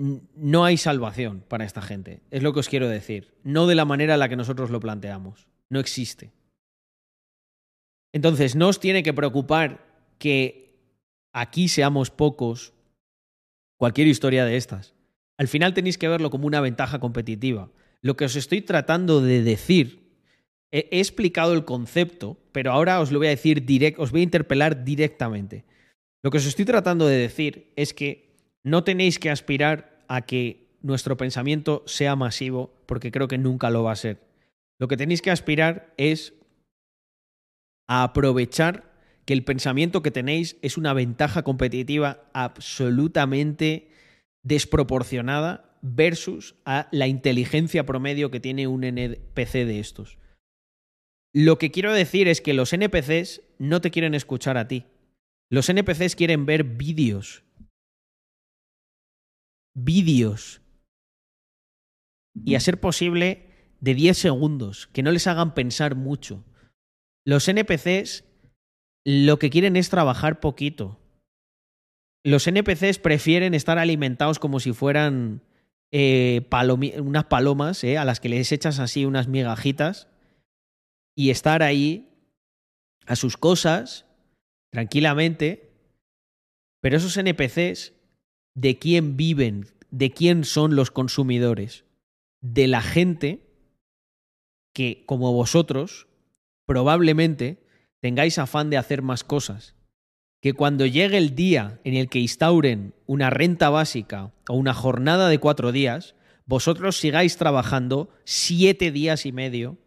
no hay salvación para esta gente. Es lo que os quiero decir. No de la manera en la que nosotros lo planteamos. No existe. Entonces, no os tiene que preocupar que aquí seamos pocos. Cualquier historia de estas. Al final tenéis que verlo como una ventaja competitiva. Lo que os estoy tratando de decir, he, explicado el concepto, pero ahora os lo voy a decir direct, os voy a interpelar directamente. Lo que os estoy tratando de decir es que no tenéis que aspirar a que nuestro pensamiento sea masivo, porque creo que nunca lo va a ser. Lo que tenéis que aspirar es a aprovechar que el pensamiento que tenéis es una ventaja competitiva absolutamente desproporcionada versus a la inteligencia promedio que tiene un NPC de estos. Lo que quiero decir es que los NPCs no te quieren escuchar a ti. Los NPCs quieren ver vídeos. Vídeos. Y a ser posible de 10 segundos, que no les hagan pensar mucho. Los NPCs lo que quieren es trabajar poquito. Los NPCs prefieren estar alimentados como si fueran eh, unas palomas, eh, a las que les echas así unas migajitas, y estar ahí a sus cosas, tranquilamente. Pero esos NPCs, ¿de quién viven? ¿De quién son los consumidores? De la gente que, como vosotros, probablemente tengáis afán de hacer más cosas. Que cuando llegue el día en el que instauren una renta básica o una jornada de cuatro días, vosotros sigáis trabajando siete días y medio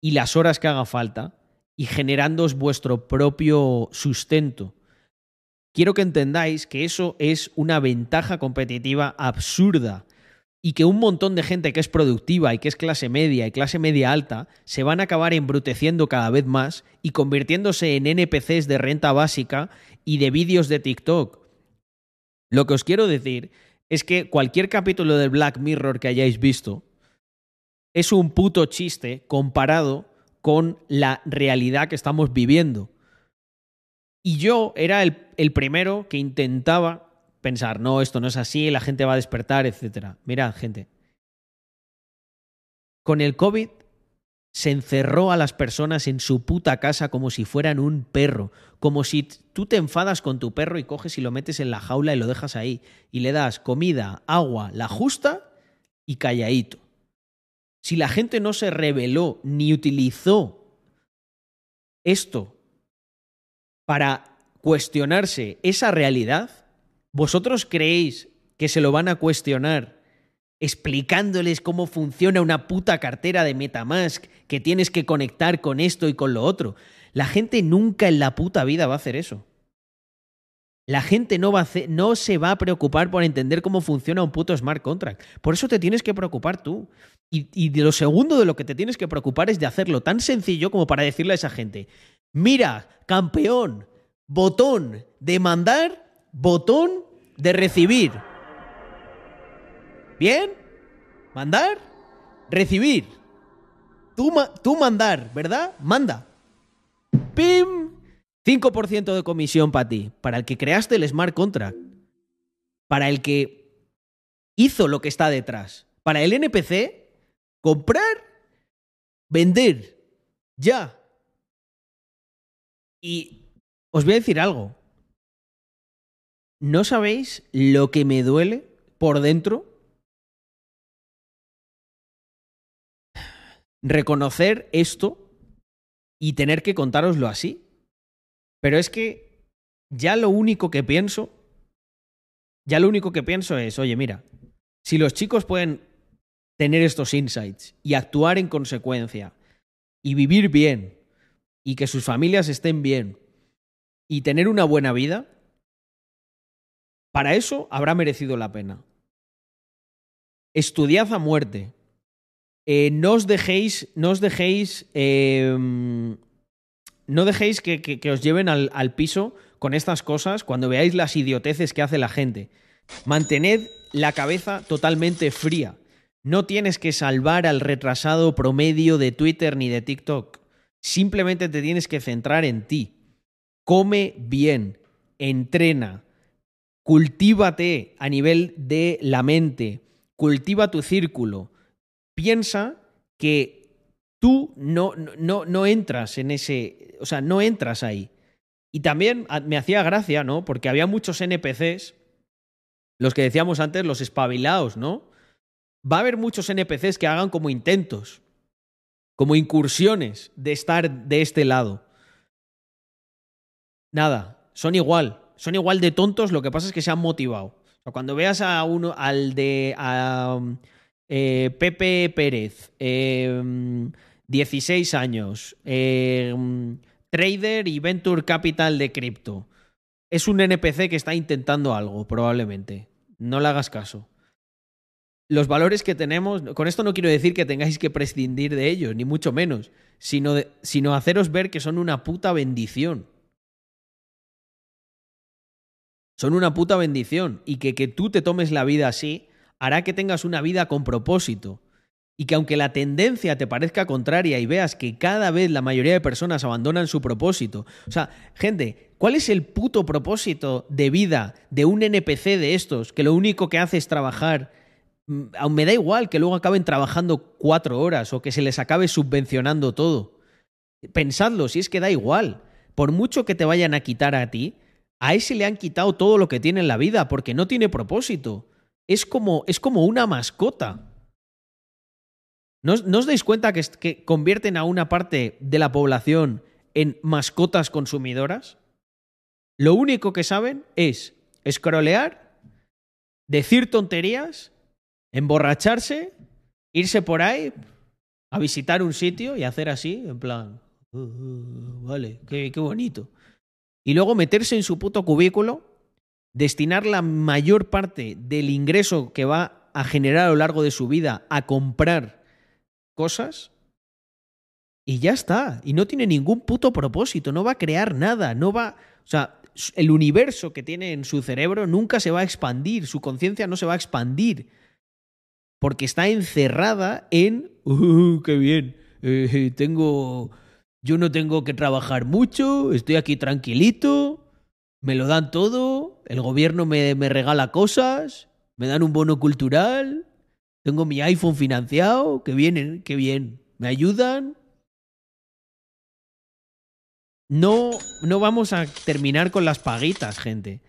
y las horas que haga falta y generándoos vuestro propio sustento. Quiero que entendáis que eso es una ventaja competitiva absurda y que un montón de gente que es productiva y que es clase media y clase media alta se van a acabar embruteciendo cada vez más y convirtiéndose en NPCs de renta básica y de vídeos de TikTok. Lo que os quiero decir es que cualquier capítulo del Black Mirror que hayáis visto es un puto chiste comparado con la realidad que estamos viviendo. Y yo era el, primero que intentaba pensar, no, esto no es así, la gente va a despertar, etc. Mirad, gente. Con el COVID se encerró a las personas en su puta casa como si fueran un perro, como si tú te enfadas con tu perro y coges y lo metes en la jaula y lo dejas ahí, y le das comida, agua, la justa y calladito. Si la gente no se reveló ni utilizó esto para cuestionarse esa realidad, ¿Vosotros creéis que se lo van a cuestionar explicándoles cómo funciona una puta cartera de Metamask que tienes que conectar con esto y con lo otro? La gente nunca en la puta vida va a hacer eso. La gente no, va a no se va a preocupar por entender cómo funciona un puto smart contract. Por eso te tienes que preocupar tú. Y, y de lo segundo de lo que te tienes que preocupar es de hacerlo tan sencillo como para decirle a esa gente, mira, campeón, botón de mandar botón de recibir. ¿Bien? ¿Mandar? Recibir. Tú, tú mandar, ¿verdad? Manda. ¡Pim! 5% de comisión para ti, para el que creaste el smart contract, para el que hizo lo que está detrás, para el NPC, comprar, vender, ya. Y os voy a decir algo, ¿No sabéis lo que me duele por dentro? Reconocer esto y tener que contároslo así. Pero es que ya lo único que pienso, ya lo único que pienso es, oye, mira, si los chicos pueden tener estos insights y actuar en consecuencia y vivir bien y que sus familias estén bien y tener una buena vida, para eso habrá merecido la pena. Estudiad a muerte. Eh, no os dejéis, no os dejéis, eh, no dejéis que, que, que os lleven al, al piso con estas cosas cuando veáis las idioteces que hace la gente. Mantened la cabeza totalmente fría. No tienes que salvar al retrasado promedio de Twitter ni de TikTok. Simplemente te tienes que centrar en ti. Come bien, entrena, cultívate a nivel de la mente, cultiva tu círculo. Piensa que tú no, no, no entras en ese, o sea, no entras ahí. Y también me hacía gracia, ¿no? Porque había muchos NPCs, los que decíamos antes, los espabilados, ¿no? Va a haber muchos NPCs que hagan como intentos, como incursiones de estar de este lado. Nada, son igual, Son igual de tontos, lo que pasa es que se han motivado. Cuando veas a uno, al de a, um, eh, Pepe Pérez, eh, um, 16 años, eh, um, trader y venture capital de cripto, es un NPC que está intentando algo, probablemente. No le hagas caso. Los valores que tenemos, con esto no quiero decir que tengáis que prescindir de ellos, ni mucho menos, sino, sino haceros ver que son una puta bendición. Son una puta bendición y que que tú te tomes la vida así hará que tengas una vida con propósito. Y que aunque la tendencia te parezca contraria y veas que cada vez la mayoría de personas abandonan su propósito. O sea, gente, ¿cuál es el puto propósito de vida de un NPC de estos que lo único que hace es trabajar? Mm, Aún me da igual que luego acaben trabajando cuatro horas o que se les acabe subvencionando todo. Pensadlo, si es que da igual. Por mucho que te vayan a quitar a ti, a ese le han quitado todo lo que tiene en la vida porque no tiene propósito. Es como, es como una mascota. ¿No, os- no os dais cuenta que, que convierten a una parte de la población en mascotas consumidoras? Lo único que saben es escrolear, decir tonterías, emborracharse, irse por ahí a visitar un sitio y hacer así, en plan, "Uh, uh, vale, qué, qué bonito. Y luego meterse en su puto cubículo, destinar la mayor parte del ingreso que va a generar a lo largo de su vida a comprar cosas y ya está. Y no tiene ningún puto propósito, no va a crear nada, no va... O sea, el universo que tiene en su cerebro nunca se va a expandir, su conciencia no se va a expandir, porque está encerrada en... "Uh, ¡Qué bien! eh, tengo... Yo no tengo que trabajar mucho, estoy aquí tranquilito, me lo dan todo, el gobierno me, me regala cosas, me dan un bono cultural, tengo mi iPhone financiado, que bien, qué bien, me ayudan. No, no vamos a terminar con las paguitas, gente.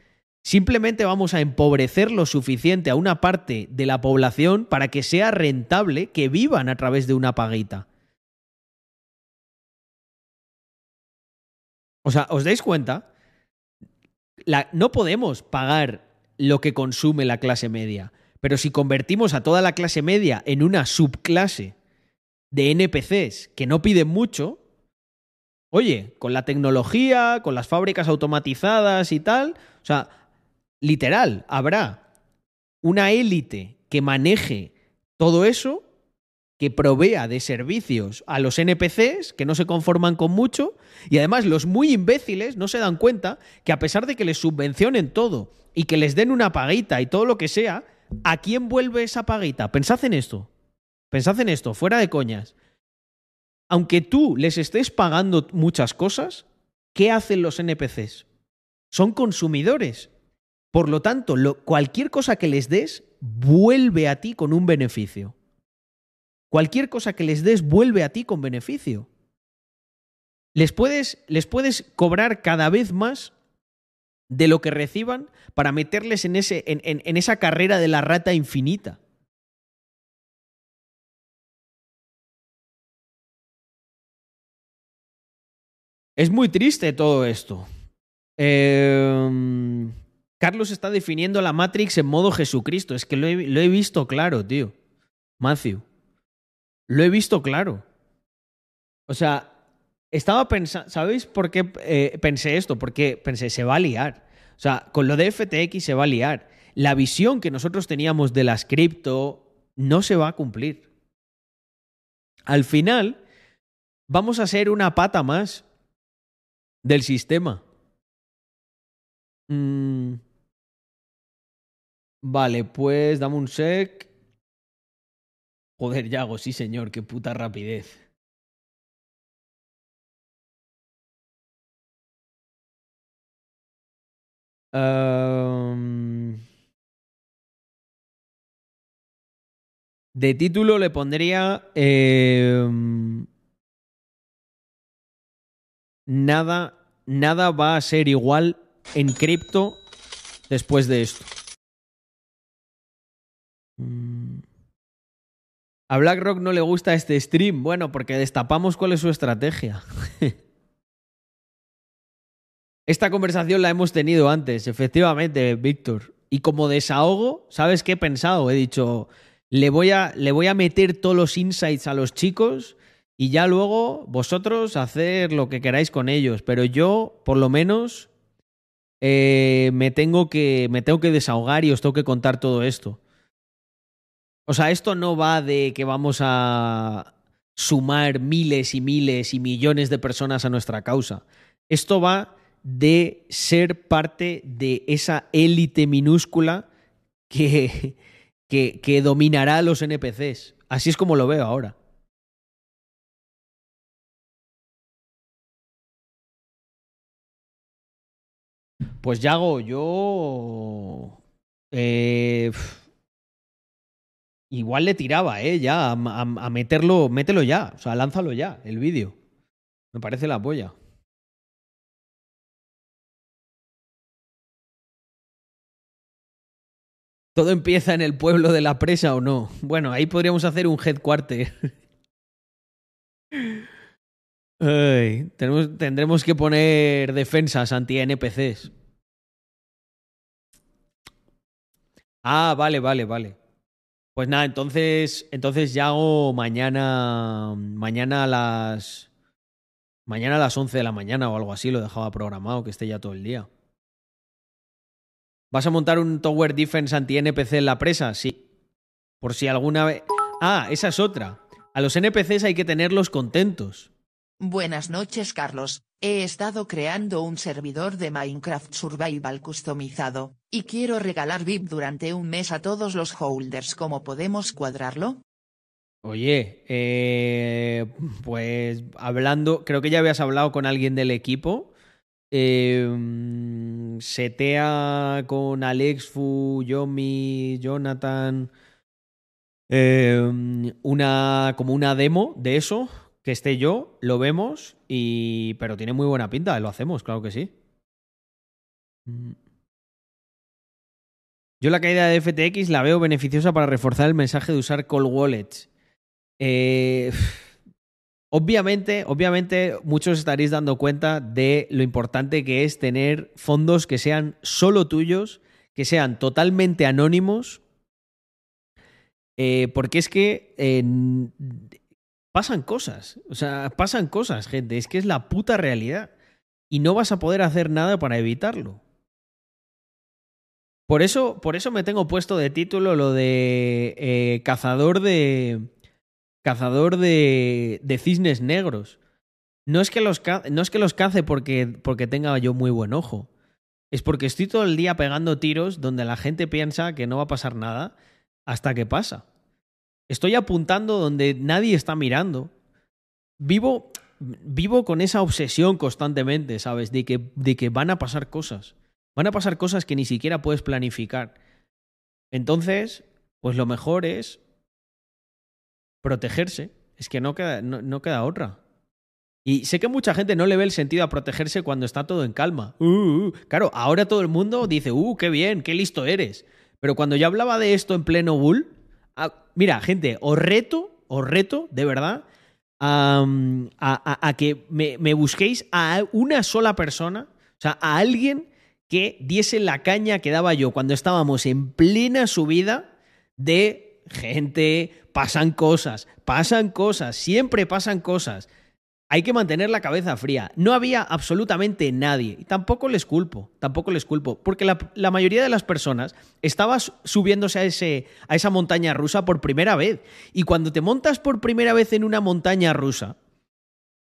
Simplemente vamos a empobrecer lo suficiente a una parte de la población para que sea rentable que vivan a través de una paguita. O sea, ¿os dais cuenta? No podemos pagar lo que consume la clase media. Pero si convertimos a toda la clase media en una subclase de NPCs que no piden mucho, oye, con la tecnología, con las fábricas automatizadas y tal, o sea, literal, habrá una élite que maneje todo eso, que provea de servicios a los NPCs, que no se conforman con mucho, y además los muy imbéciles no se dan cuenta que a pesar de que les subvencionen todo y que les den una paguita y todo lo que sea, ¿a quién vuelve esa paguita? Pensad en esto. Pensad en esto, fuera de coñas. Aunque tú les estés pagando muchas cosas, ¿qué hacen los NPCs? Son consumidores. Por lo tanto, cualquier cosa que les des vuelve a ti con un beneficio. Cualquier cosa que les des vuelve a ti con beneficio. Les puedes, les puedes cobrar cada vez más de lo que reciban para meterles en, ese, en, en- en esa carrera de la rata infinita. Es muy triste todo esto. Eh, Carlos está definiendo la Matrix en modo Jesucristo. Es que lo he, visto claro, tío. Matthew. Lo he visto claro. O sea, estaba pensando. ¿Sabéis por qué eh, pensé esto? Porque pensé, se va a liar. O sea, con lo de FTX se va a liar. La visión que nosotros teníamos de las cripto no se va a cumplir. Al final, vamos a ser una pata más del sistema. Mm. Vale, pues dame un sec. Joder, Yago, sí señor, qué puta rapidez. Ehm, de título le pondría em, nada, nada va a ser igual en cripto después de esto. A BlackRock no le gusta este stream. Bueno, porque destapamos cuál es su estrategia. Esta conversación la hemos tenido antes, efectivamente, Víctor. Y como desahogo, ¿sabes qué he pensado? He dicho, le voy a, le voy a meter todos los insights a los chicos y ya luego vosotros hacer lo que queráis con ellos. Pero yo, por lo menos, eh, me, tengo que, me tengo que desahogar y os tengo que contar todo esto. O sea, esto no va de que vamos a sumar miles y miles y millones de personas a nuestra causa. Esto va de ser parte de esa élite minúscula que, que, que dominará a los NPCs. Así es como lo veo ahora. Pues Yago, yo. Eh, igual le tiraba, ¿eh? Ya, a, meterlo, mételo ya. O sea, lánzalo ya, el vídeo. Me parece la polla. ¿Todo empieza en el pueblo de la presa o no? Bueno, ahí podríamos hacer un headquarter. Ay, tenemos, tendremos que poner defensas anti-NPCs. Ah, vale, vale, vale. Pues nada, entonces, entonces ya hago mañana, mañana a las, mañana a las 11 de la mañana o algo así, lo dejaba programado, que esté ya todo el día. ¿Vas a montar un Tower Defense anti-NPC en la presa? Sí. Por si alguna vez... Ah, esa es otra. A los NPCs hay que tenerlos contentos. Buenas noches Carlos, he estado creando un servidor de Minecraft Survival customizado, y quiero regalar VIP durante un mes a todos los holders. ¿Cómo podemos cuadrarlo? Oye, eh, pues hablando, creo que ya habías hablado con alguien del equipo. Eh, setea con Alex, Fu, Yomi, Jonathan. eh, una como una demo de eso que esté yo, lo vemos y pero tiene muy buena pinta, lo hacemos, claro que sí. Yo la caída de FTX la veo beneficiosa para reforzar el mensaje de usar cold wallets. Eh, obviamente, obviamente, muchos estaréis dando cuenta de lo importante que es tener fondos que sean solo tuyos, que sean totalmente anónimos. Eh, porque es que pasan cosas. O sea, pasan cosas, gente. Es que es la puta realidad. Y no vas a poder hacer nada para evitarlo. Por eso, por eso me tengo puesto de título lo de eh, cazador de. Cazador de, de cisnes negros. No es que los, no es que los cace porque, porque tenga yo muy buen ojo. Es porque estoy todo el día pegando tiros donde la gente piensa que no va a pasar nada hasta que pasa. Estoy apuntando donde nadie está mirando. Vivo, vivo con esa obsesión constantemente, ¿sabes? De que, de que van a pasar cosas. Van a pasar cosas que ni siquiera puedes planificar. Entonces, pues lo mejor es protegerse. Es que no queda, no, queda otra. Y sé que mucha gente no le ve el sentido a protegerse cuando está todo en calma. Uh, uh. Claro, ahora todo el mundo dice, uh, qué bien, qué listo eres. Pero cuando yo hablaba de esto en pleno bull, mira, gente, os reto, os reto, de verdad, a, que me, me busquéis a una sola persona, o sea, a alguien que diese la caña que daba yo cuando estábamos en plena subida de gente, pasan cosas, pasan cosas, siempre pasan cosas. Hay que mantener la cabeza fría. No había absolutamente nadie. Y tampoco les culpo, tampoco les culpo. Porque la, mayoría de las personas estaba subiéndose a, ese, a esa montaña rusa por primera vez. Y cuando te montas por primera vez en una montaña rusa,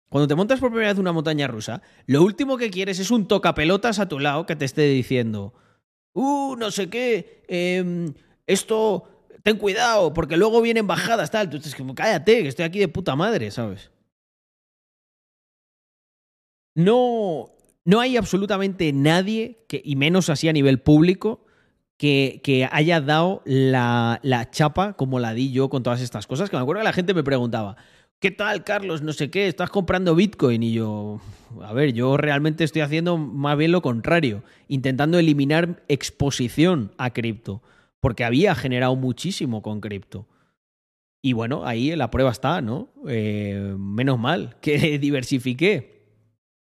cuando te montas por primera vez en una montaña rusa, lo último que quieres es un tocapelotas a tu lado que te esté diciendo, uh, no sé qué, eh, esto, ten cuidado, porque luego vienen bajadas, tal. Tú como, cállate, que estoy aquí de puta madre, ¿sabes? No, no hay absolutamente nadie, que, y menos así a nivel público, que, que haya dado la, la, chapa como la di yo con todas estas cosas. Que me acuerdo que la gente me preguntaba, ¿qué tal, Carlos? No sé qué, estás comprando Bitcoin. Y yo, a ver, yo realmente estoy haciendo más bien lo contrario, intentando eliminar exposición a cripto, porque había generado muchísimo con cripto. Y bueno, ahí la prueba está, ¿no? Eh, menos mal que diversifiqué.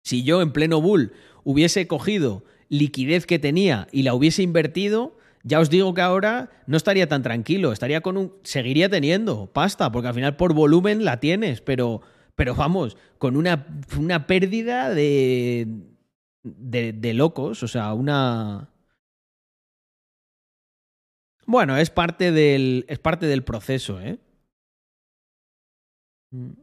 Si yo en pleno bull hubiese cogido liquidez que tenía y la hubiese invertido, ya os digo que ahora no estaría tan tranquilo, estaría con un seguiría teniendo pasta, porque al final por volumen la tienes, pero pero vamos, con una, una pérdida de, de locos, o sea, una bueno, es parte del es parte del proceso, ¿eh? Mm.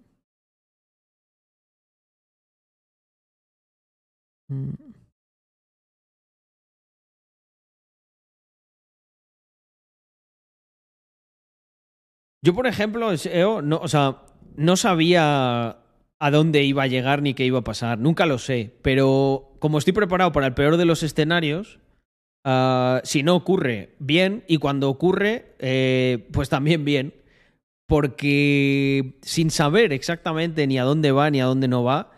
Mm. Yo, por ejemplo, SEO, no, o sea, no sabía a dónde iba a llegar ni qué iba a pasar. Nunca lo sé. Pero como estoy preparado para el peor de los escenarios, uh, si no ocurre, bien. Y cuando ocurre, eh, pues también bien. Porque sin saber exactamente ni a dónde va ni a dónde no va,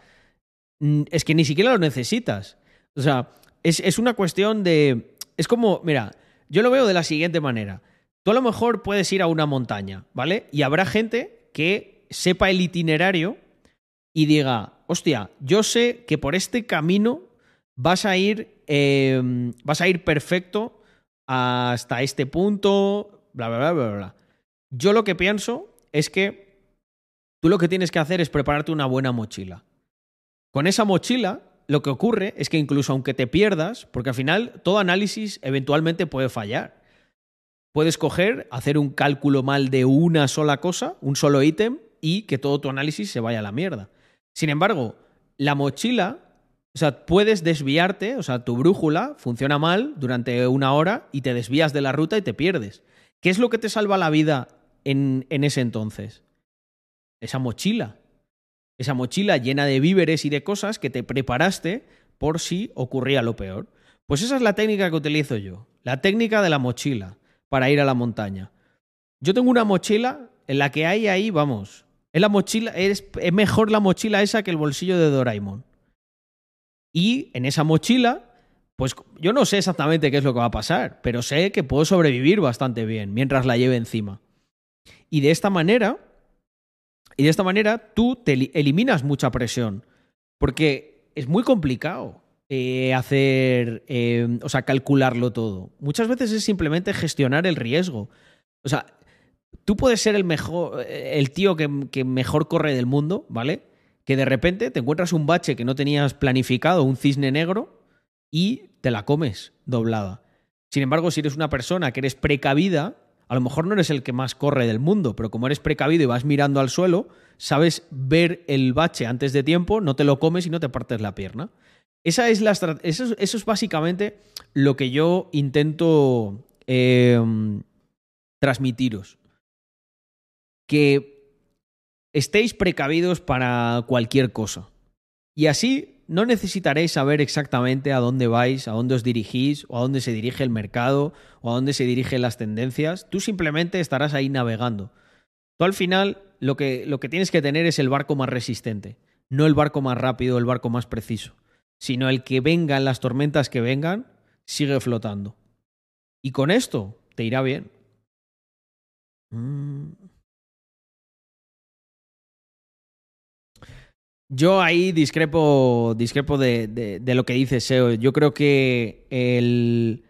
es que ni siquiera lo necesitas. O sea, es, es una cuestión de... Es como, mira, yo lo veo de la siguiente manera. Tú a lo mejor puedes ir a una montaña, ¿vale? Y habrá gente que sepa el itinerario y diga, hostia, yo sé que por este camino vas a ir, eh, vas a ir perfecto hasta este punto, bla, bla, bla, bla, bla. Yo lo que pienso es que tú lo que tienes que hacer es prepararte una buena mochila. Con esa mochila, lo que ocurre es que incluso aunque te pierdas, porque al final todo análisis eventualmente puede fallar. Puedes coger, hacer un cálculo mal de una sola cosa, un solo ítem, y que todo tu análisis se vaya a la mierda. Sin embargo, la mochila, o sea, puedes desviarte, o sea, tu brújula funciona mal durante una hora y te desvías de la ruta y te pierdes. ¿Qué es lo que te salva la vida en, en ese entonces? Esa mochila. Esa mochila llena de víveres y de cosas que te preparaste por si ocurría lo peor. Pues esa es la técnica que utilizo yo. La técnica de la mochila para ir a la montaña. Yo tengo una mochila en la que hay ahí, vamos, es la mochila, es, es mejor la mochila esa que el bolsillo de Doraemon. Y en esa mochila, pues yo no sé exactamente qué es lo que va a pasar, pero sé que puedo sobrevivir bastante bien mientras la lleve encima. Y de esta manera, y de esta manera tú te eliminas mucha presión, porque es muy complicado eh, hacer, eh, o sea, calcularlo todo. Muchas veces es simplemente gestionar el riesgo. O sea, tú puedes ser el mejor, el tío que, que, mejor corre del mundo, ¿vale? Que de repente te encuentras un bache que no tenías planificado, un cisne negro, y te la comes doblada. Sin embargo, si eres una persona que eres precavida, a lo mejor no eres el que más corre del mundo, pero como eres precavido y vas mirando al suelo, sabes ver el bache antes de tiempo, no te lo comes y no te partes la pierna. Esa es la eso, eso es básicamente lo que yo intento eh, transmitiros. Que estéis precavidos para cualquier cosa. Y así no necesitaréis saber exactamente a dónde vais, a dónde os dirigís, o a dónde se dirige el mercado, o a dónde se dirigen las tendencias. Tú simplemente estarás ahí navegando. Tú al final lo que, lo que tienes que tener es el barco más resistente, no el barco más rápido, el barco más preciso, sino el que vengan las tormentas que vengan, sigue flotando. Y con esto te irá bien. Mm. Yo ahí discrepo, discrepo de, de, lo que dice SEO. Yo creo que el...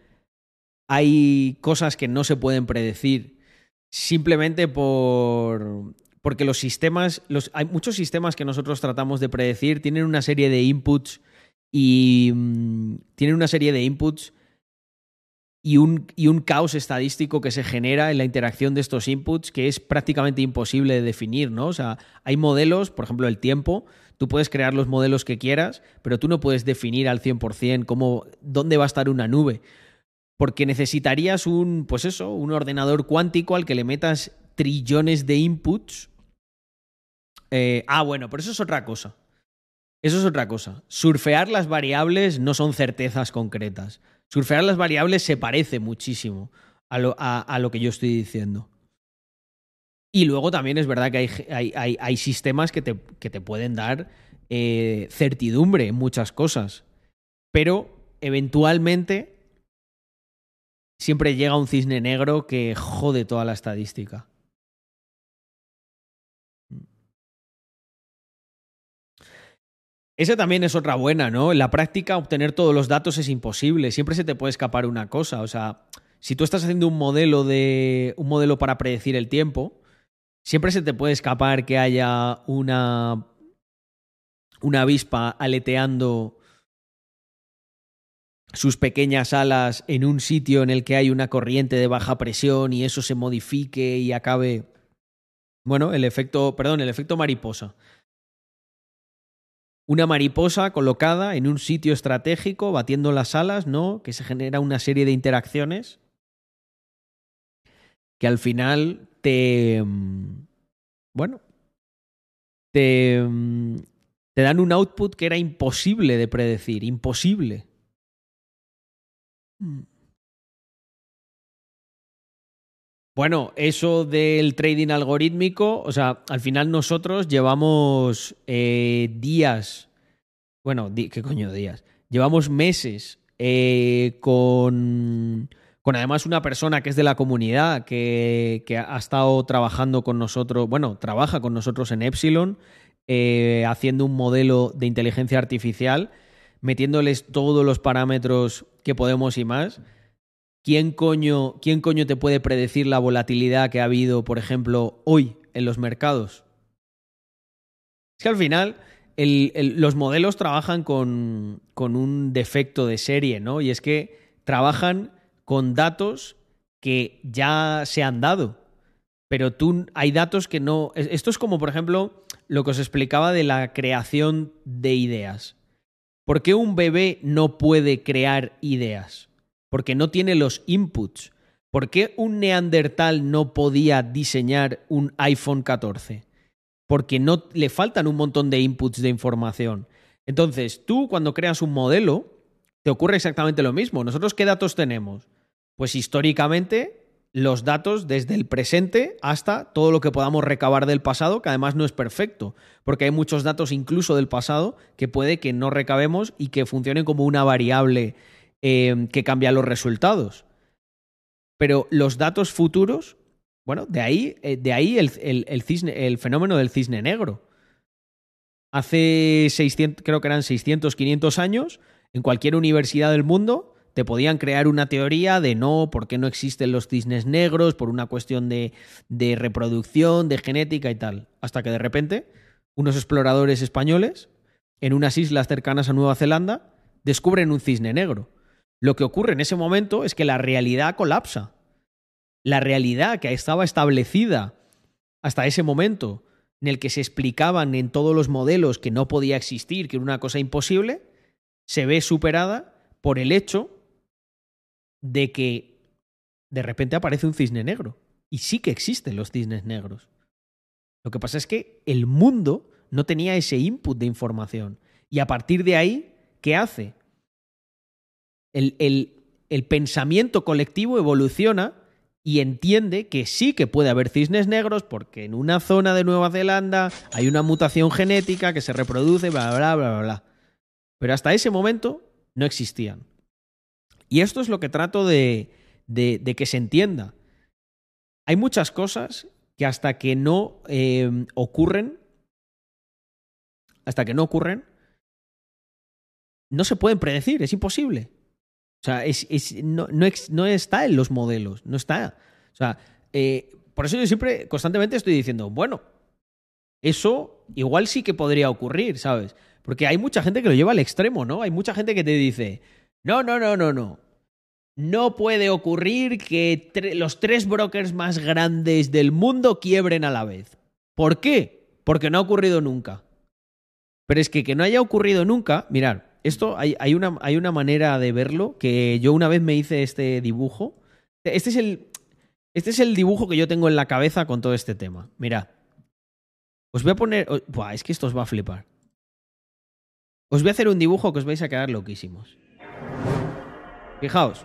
hay cosas que no se pueden predecir simplemente por porque los sistemas, hay muchos sistemas que nosotros tratamos de predecir, tienen una serie de inputs y mmm, tienen una serie de inputs y un, y un caos estadístico que se genera en la interacción de estos inputs que es prácticamente imposible de definir, ¿no? O sea, hay modelos, por ejemplo, el tiempo, tú puedes crear los modelos que quieras, pero tú no puedes definir al 100% cómo, dónde va a estar una nube. Porque necesitarías un, pues eso, un ordenador cuántico al que le metas trillones de inputs. Eh, ah, bueno, pero eso es otra cosa. Eso es otra cosa. Surfear las variables no son certezas concretas. Surfear las variables se parece muchísimo a lo, a, a lo que yo estoy diciendo. Y luego también es verdad que hay, hay, hay, sistemas que te, que te, pueden dar eh, certidumbre en muchas cosas. Pero eventualmente siempre llega un cisne negro que jode toda la estadística. Esa también es otra buena, ¿no? En la práctica, obtener todos los datos es imposible. Siempre se te puede escapar una cosa. O sea, si tú estás haciendo un modelo de. un modelo para predecir el tiempo, siempre se te puede escapar que haya una. una avispa aleteando sus pequeñas alas en un sitio en el que hay una corriente de baja presión y eso se modifique y acabe. Bueno, el efecto. Perdón, el efecto mariposa. Una mariposa colocada en un sitio estratégico, batiendo las alas, ¿no? Que se genera una serie de interacciones que al final te. mm, Bueno. Te. mm, Te dan un output que era imposible de predecir. Imposible. Mm. Bueno, eso del trading algorítmico, o sea, al final nosotros llevamos eh, días, bueno, di- ¿qué coño días? Llevamos meses eh, con, con además una persona que es de la comunidad, que, que ha estado trabajando con nosotros, bueno, trabaja con nosotros en Epsilon, eh, haciendo un modelo de inteligencia artificial, metiéndoles todos los parámetros que podemos y más. ¿Quién coño, ¿Quién coño te puede predecir la volatilidad que ha habido, por ejemplo, hoy en los mercados? Es que al final los modelos trabajan con, con un defecto de serie, ¿no? Y es que trabajan con datos que ya se han dado. Pero tú hay datos que no. es- Esto es como, por ejemplo, lo que os explicaba de la creación de ideas. ¿Por qué un bebé no puede crear ideas? Porque no tiene los inputs. ¿Por qué un neandertal no podía diseñar un iPhone 14? Porque no le faltan un montón de inputs de información. Entonces, tú cuando creas un modelo, te ocurre exactamente lo mismo. ¿Nosotros qué datos tenemos? Pues históricamente los datos desde el presente hasta todo lo que podamos recabar del pasado, que además no es perfecto, porque hay muchos datos incluso del pasado que puede que no recabemos y que funcionen como una variable eh, que cambia los resultados. Pero los datos futuros, bueno, de ahí, eh, de ahí el, el- cisne, el fenómeno del cisne negro. Hace 600, creo que eran 600, 500 años, en cualquier universidad del mundo te podían crear una teoría de no, por qué no existen los cisnes negros, por una cuestión de, de reproducción, de genética y tal. Hasta que de repente, unos exploradores españoles, en unas islas cercanas a Nueva Zelanda, descubren un cisne negro. Lo que ocurre en ese momento es que la realidad colapsa. La realidad que estaba establecida hasta ese momento, en el que se explicaban en todos los modelos que no podía existir, que era una cosa imposible, se ve superada por el hecho de que de repente aparece un cisne negro. Y sí que existen los cisnes negros. Lo que pasa es que el mundo no tenía ese input de información. Y a partir de ahí, ¿qué hace? El, el- pensamiento colectivo evoluciona y entiende que sí que puede haber cisnes negros porque en una zona de Nueva Zelanda hay una mutación genética que se reproduce, bla, bla, bla, bla, bla. Pero hasta ese momento no existían. Y esto es lo que trato de, que se entienda. Hay muchas cosas que hasta que no eh, ocurren, hasta que no ocurren, no se pueden predecir, es imposible. O sea, es, no está en los modelos, no está. O sea, eh, por eso yo siempre, constantemente estoy diciendo, bueno, eso igual sí que podría ocurrir, ¿sabes? Porque hay mucha gente que lo lleva al extremo, ¿no? Hay mucha gente que te dice, no, no, no, no, no. No puede ocurrir que los tres brokers más grandes del mundo quiebren a la vez. ¿Por qué? Porque no ha ocurrido nunca. Pero es que que no haya ocurrido nunca, mirar, esto hay, una, hay una manera de verlo que yo una vez me hice este dibujo. Este es el, este es el dibujo que yo tengo en la cabeza con todo este tema. Mirad. Os voy a poner. Buah, es que esto os va a flipar. Os voy a hacer un dibujo que os vais a quedar loquísimos. Fijaos.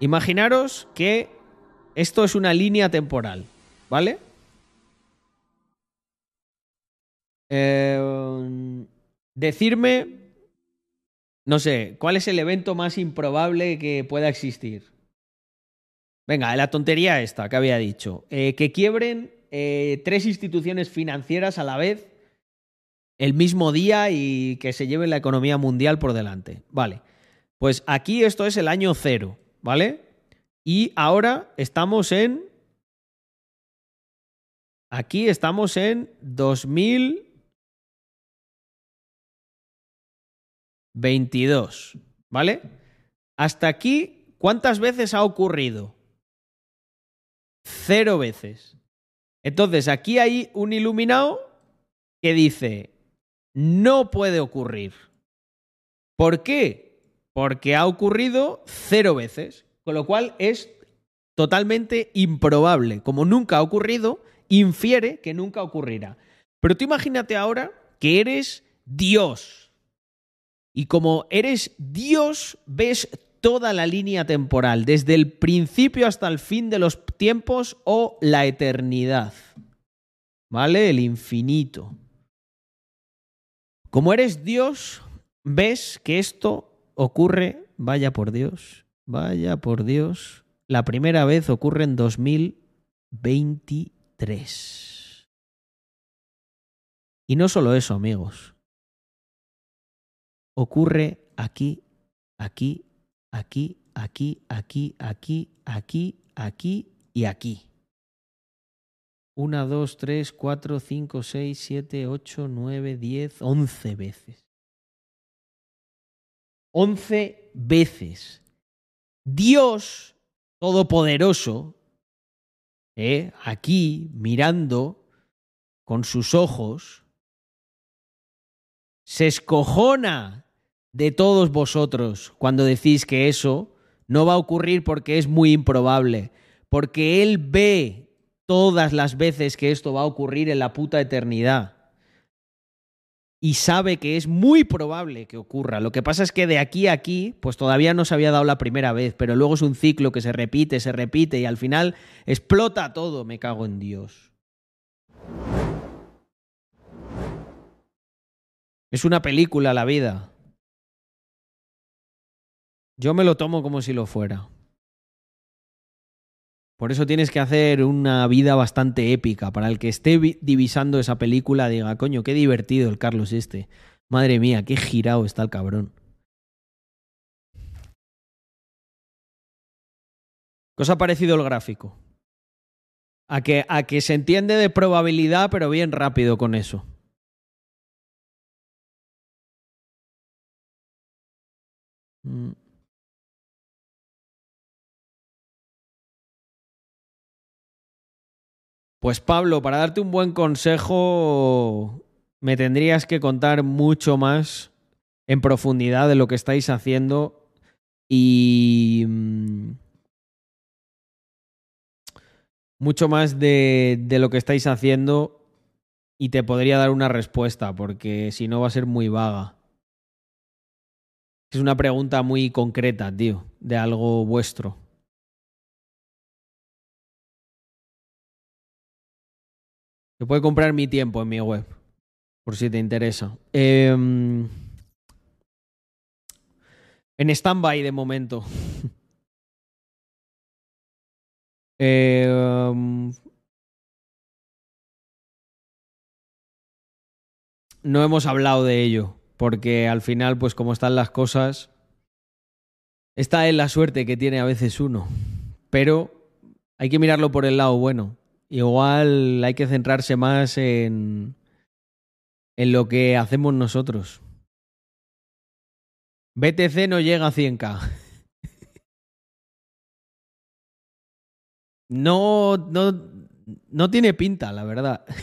Imaginaros que esto es una línea temporal, ¿vale? Eh, decirme, no sé, ¿cuál es el evento más improbable que pueda existir? Venga, la tontería esta que había dicho. Eh, que quiebren eh, tres instituciones financieras a la vez el mismo día y que se lleve la economía mundial por delante. Vale. Pues aquí esto es el año cero, ¿vale? Y ahora estamos en... Aquí estamos en 2022, ¿vale? Hasta aquí, ¿cuántas veces ha ocurrido? Cero veces. Entonces, aquí hay un iluminado que dice, no puede ocurrir. ¿Por qué? Porque ha ocurrido cero veces, con lo cual es totalmente improbable. Como nunca ha ocurrido, infiere que nunca ocurrirá. Pero tú imagínate ahora que eres Dios. Y como eres Dios, ves toda la línea temporal, desde el principio hasta el fin de los tiempos o la eternidad. ¿Vale? El infinito. Como eres Dios, ves que esto ocurre, vaya por Dios, vaya por Dios, la primera vez ocurre en 2023. Y no solo eso, amigos. Ocurre aquí, aquí, aquí, aquí, aquí, aquí, aquí, aquí y aquí. 1, 2, 3, 4, 5, 6, 7, 8, 9, 10, 11 veces. 11 veces. Dios Todopoderoso, eh, aquí mirando con sus ojos, se escojona de todos vosotros cuando decís que eso no va a ocurrir porque es muy improbable, porque Él ve todas las veces que esto va a ocurrir en la puta eternidad. Y sabe que es muy probable que ocurra. Lo que pasa es que de aquí a aquí, pues todavía no se había dado la primera vez, pero luego es un ciclo que se repite, se repite y al final explota todo. Me cago en Dios. Es una película la vida. Yo me lo tomo como si lo fuera. Por eso tienes que hacer una vida bastante épica. Para el que esté divisando esa película, diga, coño, qué divertido el Carlos este. Madre mía, qué girado está el cabrón. ¿Qué os ha parecido el gráfico? A que, a que se entiende de probabilidad, pero bien rápido con eso. Mm. Pues Pablo, para darte un buen consejo, me tendrías que contar mucho más en profundidad de lo que estáis haciendo y mm, mucho más de, de, lo que estáis haciendo y te podría dar una respuesta, porque si no va a ser muy vaga. Es una pregunta muy concreta, tío, de algo vuestro. Te puede comprar mi tiempo en mi web, por si te interesa. Eh, en stand-by de momento. eh, no hemos hablado de ello, porque al final, pues como están las cosas, esta es la suerte que tiene a veces uno. Pero hay que mirarlo por el lado bueno. Igual hay que centrarse más en, en lo que hacemos nosotros. BTC no llega a 100k. No, no, no tiene pinta, la verdad.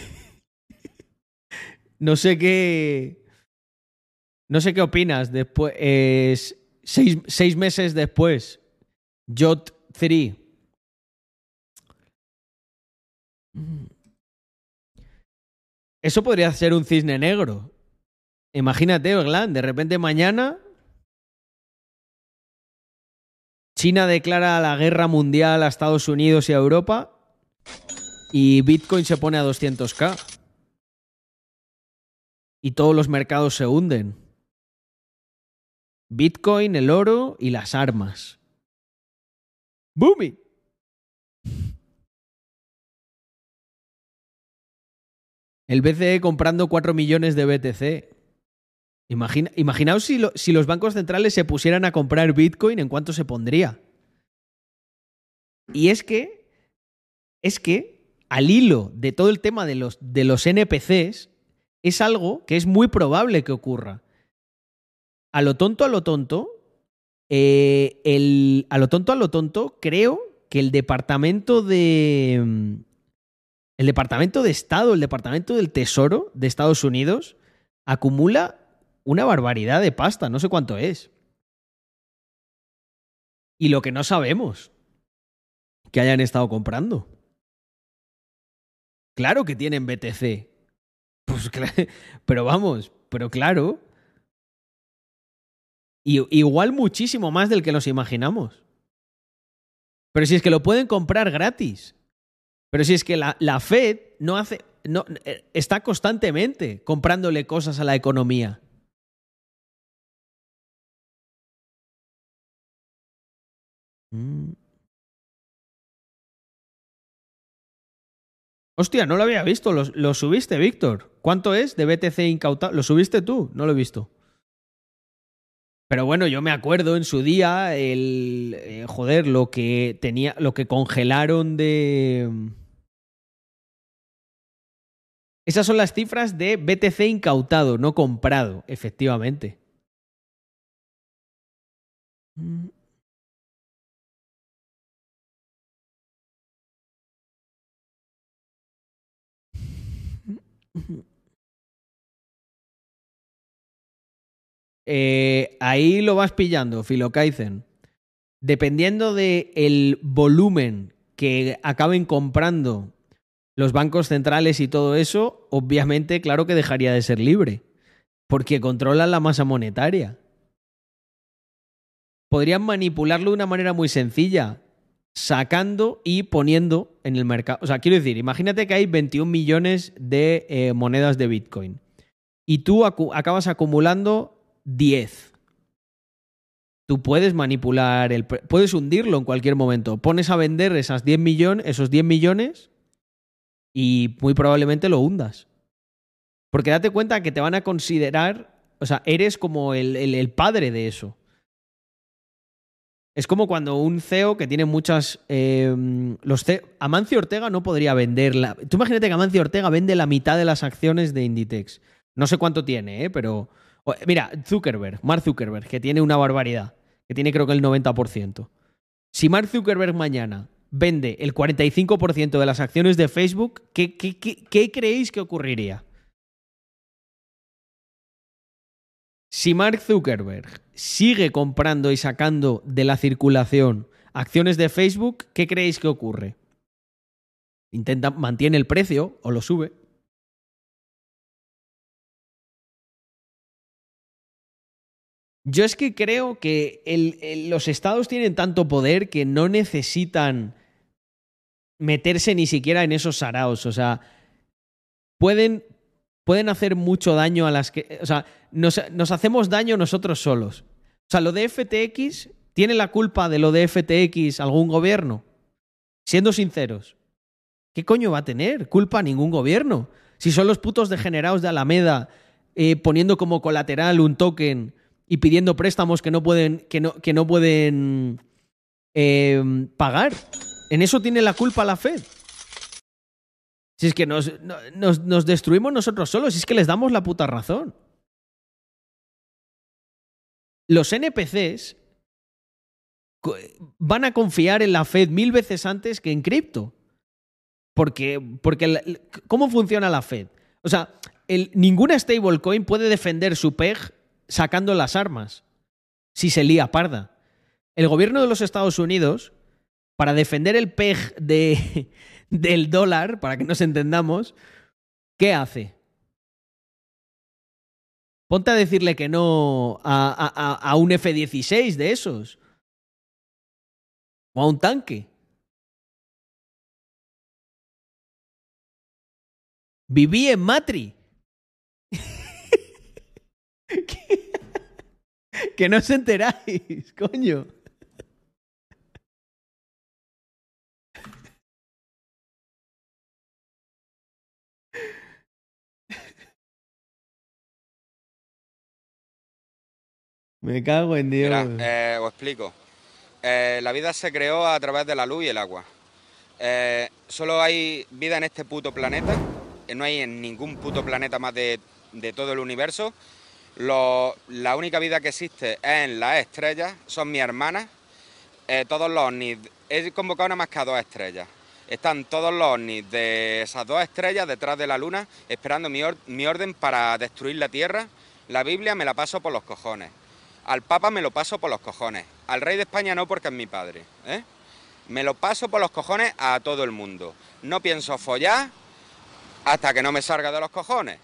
No sé qué. No sé qué opinas. Después. seis, seis meses después. Jot 3 Eso podría ser un cisne negro. Imagínate, Glan, de repente mañana China declara la guerra mundial a Estados Unidos y a Europa y Bitcoin se pone a 200k. Y todos los mercados se hunden. Bitcoin, el oro y las armas. ¡Boomy! El BCE comprando 4 millones de BTC. Imagina, imaginaos si, lo- si los bancos centrales se pusieran a comprar Bitcoin, ¿en cuánto se pondría? Y es que, es que, al hilo de todo el tema de los, de los NPCs, es algo que es muy probable que ocurra. A lo tonto, a lo tonto, eh, el, a lo tonto, a lo tonto, creo que el departamento de. El departamento de Estado, el departamento del Tesoro de Estados Unidos, acumula una barbaridad de pasta, no sé cuánto es. Y lo que no sabemos que hayan estado comprando. Claro que tienen BTC. Pues pero vamos, pero claro. Y, igual muchísimo más del que nos imaginamos. Pero si es que lo pueden comprar gratis. Pero si es que la, la Fed no hace. No, eh, está constantemente comprándole cosas a la economía. Mm. Hostia, no lo había visto. Lo, lo subiste, Víctor. ¿Cuánto es de BTC incautado? ¿Lo subiste tú? No lo he visto. Pero bueno, yo me acuerdo en su día el eh, joder, lo que tenía, lo que congelaron de Esas son las cifras de BTC incautado, no comprado, efectivamente. Eh, ahí lo vas pillando, Filokaizen. Dependiendo del volumen que acaben comprando los bancos centrales y todo eso, obviamente, claro que dejaría de ser libre, porque controlan la masa monetaria. Podrían manipularlo de una manera muy sencilla, sacando y poniendo en el mercado. O sea, quiero decir, imagínate que hay 21 millones de eh, monedas de Bitcoin y tú acabas acumulando 10. Tú puedes manipular el puedes hundirlo en cualquier momento. Pones a vender esas 10 millones, esos 10 millones y muy probablemente lo hundas. Porque date cuenta que te van a considerar, o sea, eres como el, el, padre de eso. Es como cuando un CEO que tiene muchas. Eh, los CEO, Amancio Ortega no podría venderla. Tú imagínate que Amancio Ortega vende la mitad de las acciones de Inditex. No sé cuánto tiene, ¿eh? pero. Mira, Zuckerberg, Mark Zuckerberg, que tiene una barbaridad, que tiene creo que el 90%. Si Mark Zuckerberg mañana vende el 45% de las acciones de Facebook, ¿qué, qué, qué, creéis que ocurriría? Si Mark Zuckerberg sigue comprando y sacando de la circulación acciones de Facebook, ¿qué creéis que ocurre? Intenta, mantiene el precio o lo sube. Yo es que creo que los estados tienen tanto poder que no necesitan meterse ni siquiera en esos saraos. O sea, pueden, pueden hacer mucho daño a las que. O sea, nos, hacemos daño nosotros solos. O sea, lo de FTX, ¿tiene la culpa de lo de FTX algún gobierno? Siendo sinceros. ¿Qué coño va a tener? Culpa ningún gobierno. Si son los putos degenerados de Alameda eh, poniendo como colateral un token y pidiendo préstamos que no pueden, que no, que no pueden eh, pagar. En eso tiene la culpa la Fed. Si es que nos, nos, nos, destruimos nosotros solos, si es que les damos la puta razón. Los NPCs van a confiar en la Fed mil veces antes que en cripto. Porque, porque ¿cómo funciona la Fed? O sea, ninguna stablecoin puede defender su PEG sacando las armas si se lía parda. El gobierno de los Estados Unidos, para defender el PEG de, del dólar, para que nos entendamos, ¿qué hace? Ponte a decirle que no a, a, a un F-16 de esos. O a un tanque. Viví en Matri. que, no os enteráis, coño. Me cago en Dios. Mira, eh, os explico. Eh, la vida se creó a través de la luz y el agua. Eh, solo hay vida en este puto planeta. No hay en ningún puto planeta más de, de todo el universo. Lo- la única vida que existe es en las estrellas. Son mis hermanas. Todos los ovnis. He convocado nada más que dos estrellas. Están todos los ovnis de esas dos estrellas detrás de la luna esperando mi orden para destruir la Tierra. La Biblia me la paso por los cojones. Al Papa me lo paso por los cojones. Al rey de España no porque es mi padre. ¿eh? Me lo paso por los cojones a todo el mundo. No pienso follar hasta que no me salga de los cojones.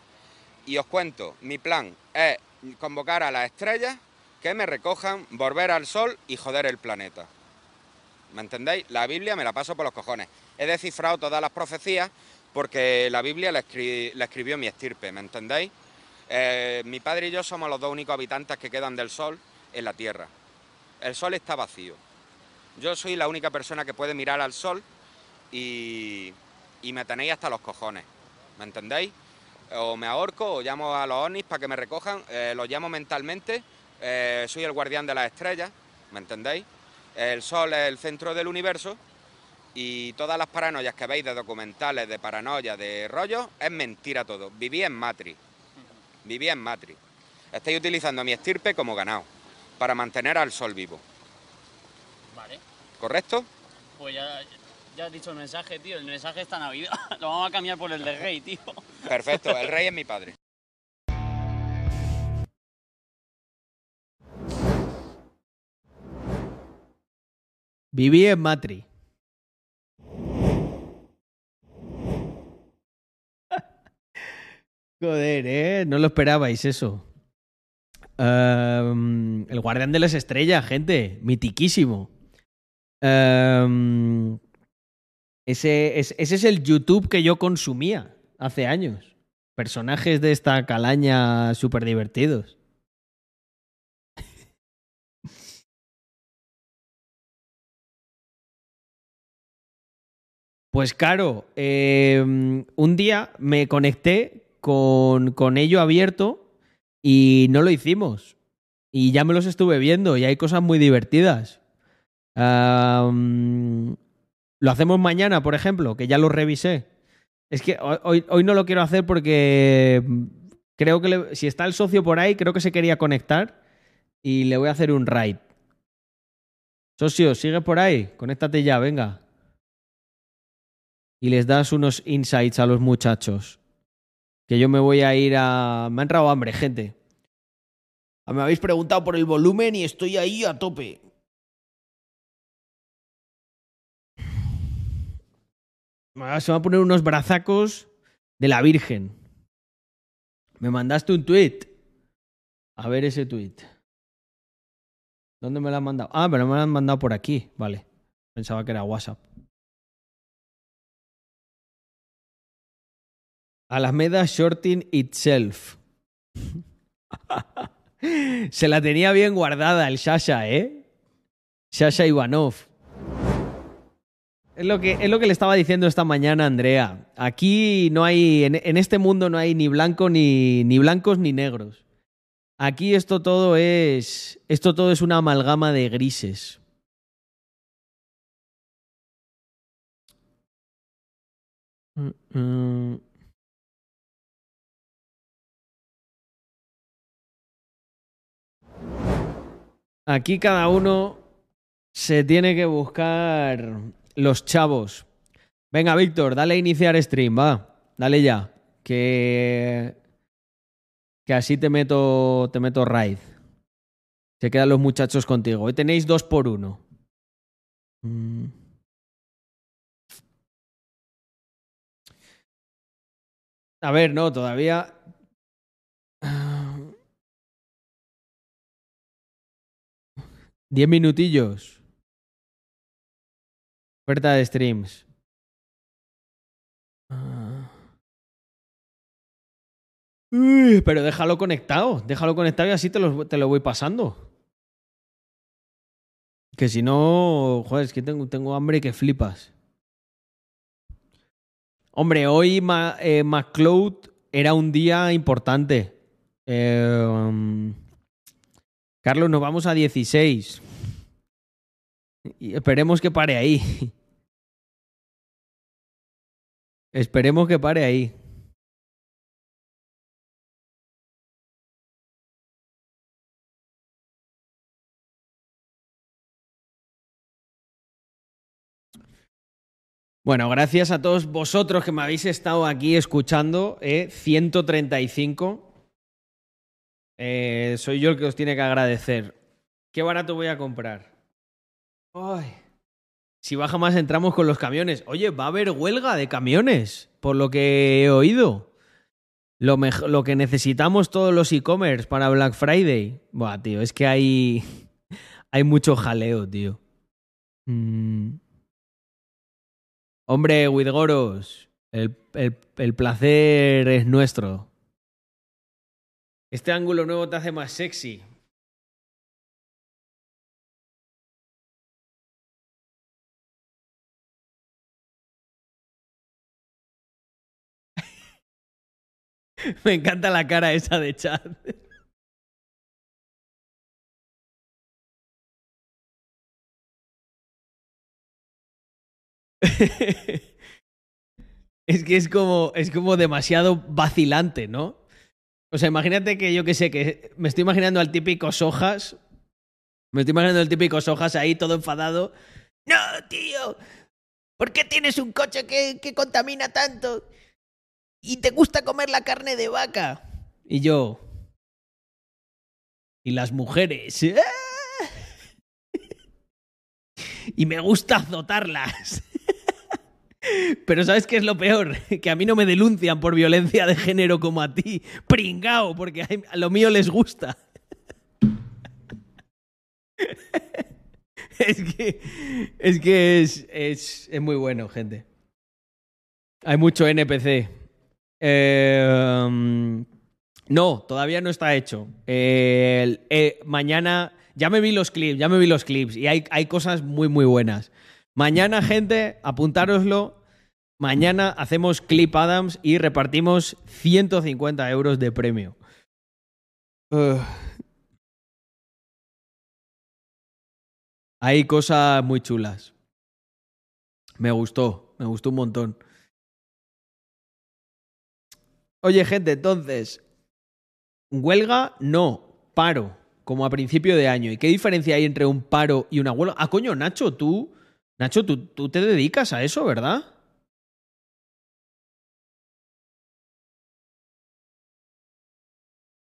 Y os cuento, mi plan es convocar a las estrellas que me recojan, volver al sol y joder el planeta. ¿Me entendéis? La Biblia me la paso por los cojones. He descifrado todas las profecías porque la Biblia la, la escribió mi estirpe, ¿me entendéis? Eh, mi padre y yo somos los dos únicos habitantes que quedan del sol en la Tierra. El sol está vacío. Yo soy la única persona que puede mirar al sol y, y me tenéis hasta los cojones, ¿me entendéis? O me ahorco o llamo a los ovnis para que me recojan, eh, los llamo mentalmente, eh, soy el guardián de las estrellas, ¿me entendéis? El sol es el centro del universo y todas las paranoias que veis de documentales, de paranoia, de rollos, es mentira todo. Viví en Matrix. Viví en Matrix. Estáis utilizando a mi estirpe como ganado para mantener al sol vivo. Vale. ¿Correcto? Pues ya, ya has dicho el mensaje, tío. El mensaje está Navidad. Lo vamos a cambiar por el de rey, tío. Perfecto. El rey es mi padre. Viví en Matri. Joder, ¿eh? No lo esperabais eso. Ehm, el guardián de las estrellas, gente. Mitiquísimo. Ehm, ese, es- el YouTube que yo consumía hace años. Personajes de esta calaña súper divertidos. Pues claro, eh, un día me conecté con, ello abierto y no lo hicimos. Y ya me los estuve viendo y hay cosas muy divertidas. Lo hacemos mañana, por ejemplo, que ya lo revisé. Es que hoy, hoy- no lo quiero hacer porque creo que si está el socio por ahí, creo que se quería conectar y le voy a hacer un raid. Socio, sigue por ahí, conéctate ya, venga y les das unos insights a los muchachos. Que yo me voy a ir a... Me ha entrado hambre, gente. Me habéis preguntado por el volumen y estoy ahí a tope. Se van a poner unos brazacos de la Virgen. Me mandaste un tweet. A ver ese tweet. ¿Dónde me lo han mandado? Ah, pero me lo han mandado por aquí. Vale. Pensaba que era WhatsApp. Alameda Shorting Itself. Se la tenía bien guardada el Sasha, ¿eh? Sasha Ivanov. Es lo, que, es lo que le estaba diciendo esta mañana Andrea. Aquí no hay, en, en este mundo no hay ni blanco ni, ni blancos ni negros. Aquí esto todo es, esto todo es una amalgama de grises. Mm, mm. Aquí cada uno se tiene que buscar los chavos. Venga, Víctor, dale a iniciar stream, va. Dale ya. Que. Que así te meto. Te meto raid. Se quedan los muchachos contigo. Hoy tenéis dos por uno. Mm. A ver, no, todavía. 10 minutillos. Oferta de streams. Ah. Uy, pero déjalo conectado, déjalo conectado y así te lo, te lo voy pasando. Que si no, joder, es que tengo, tengo hambre que flipas. Hombre, hoy Ma, eh, era un día importante. Eh, um, Carlos, nos vamos a 16. Y esperemos que pare ahí. Esperemos que pare ahí. Bueno, gracias a todos vosotros que me habéis estado aquí escuchando. ¿eh? 135. Eh, soy yo el que os tiene que agradecer. ¿Qué barato voy a comprar? Ay. Si baja más entramos con los camiones. Oye, va a haber huelga de camiones, por lo que he oído. Lo, lo que necesitamos todos los e-commerce para Black Friday. Buah, tío, es que hay, hay mucho jaleo, tío. Mm. Hombre, Widgoros, el, el placer es nuestro. Este ángulo nuevo te hace más sexy. Me encanta la cara esa de chat. es que es como, es como demasiado vacilante, ¿no? O sea, imagínate que yo que sé, que me estoy imaginando al típico Sojas. Me estoy imaginando al típico Sojas ahí todo enfadado. No, tío. ¿Por qué tienes un coche que, que contamina tanto? Y te gusta comer la carne de vaca. Y yo. Y las mujeres. ¡ah! Y me gusta azotarlas. Pero ¿sabes qué es lo peor? Que a mí no me denuncian por violencia de género como a ti. Pringao, porque a a lo mío les gusta. Es que es, que es, es, es muy bueno, gente. Hay mucho NPC. Um, no, todavía no está hecho. Eh, mañana, ya me vi los clips, ya me vi los clips y hay, hay cosas muy, muy buenas. Mañana, gente, apuntároslo. Mañana hacemos Clip Adams y repartimos 150 euros de premio. Hay cosas muy chulas. Me gustó, me gustó un montón. Oye, gente, entonces, huelga, no, paro, como a principio de año. ¿Y qué diferencia hay entre un paro y una huelga? Ah, coño, Nacho, tú, Nacho, tú, tú te dedicas a eso, ¿verdad?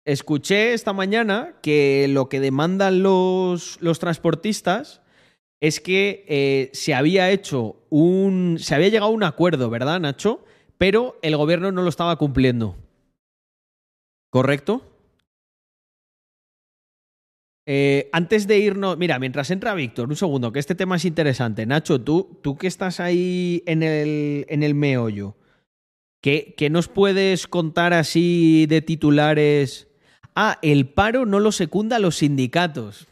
Escuché esta mañana que lo que demandan los, los transportistas es que eh, se había hecho un. se había llegado a un acuerdo, ¿verdad, Nacho? Pero el gobierno no lo estaba cumpliendo. ¿Correcto? Eh, antes de irnos, mira, mientras entra Víctor, un segundo, que este tema es interesante. Nacho, tú, tú que estás ahí en el, en el meollo, ¿qué, ¿qué nos puedes contar así de titulares? Ah, el paro no lo secunda los sindicatos.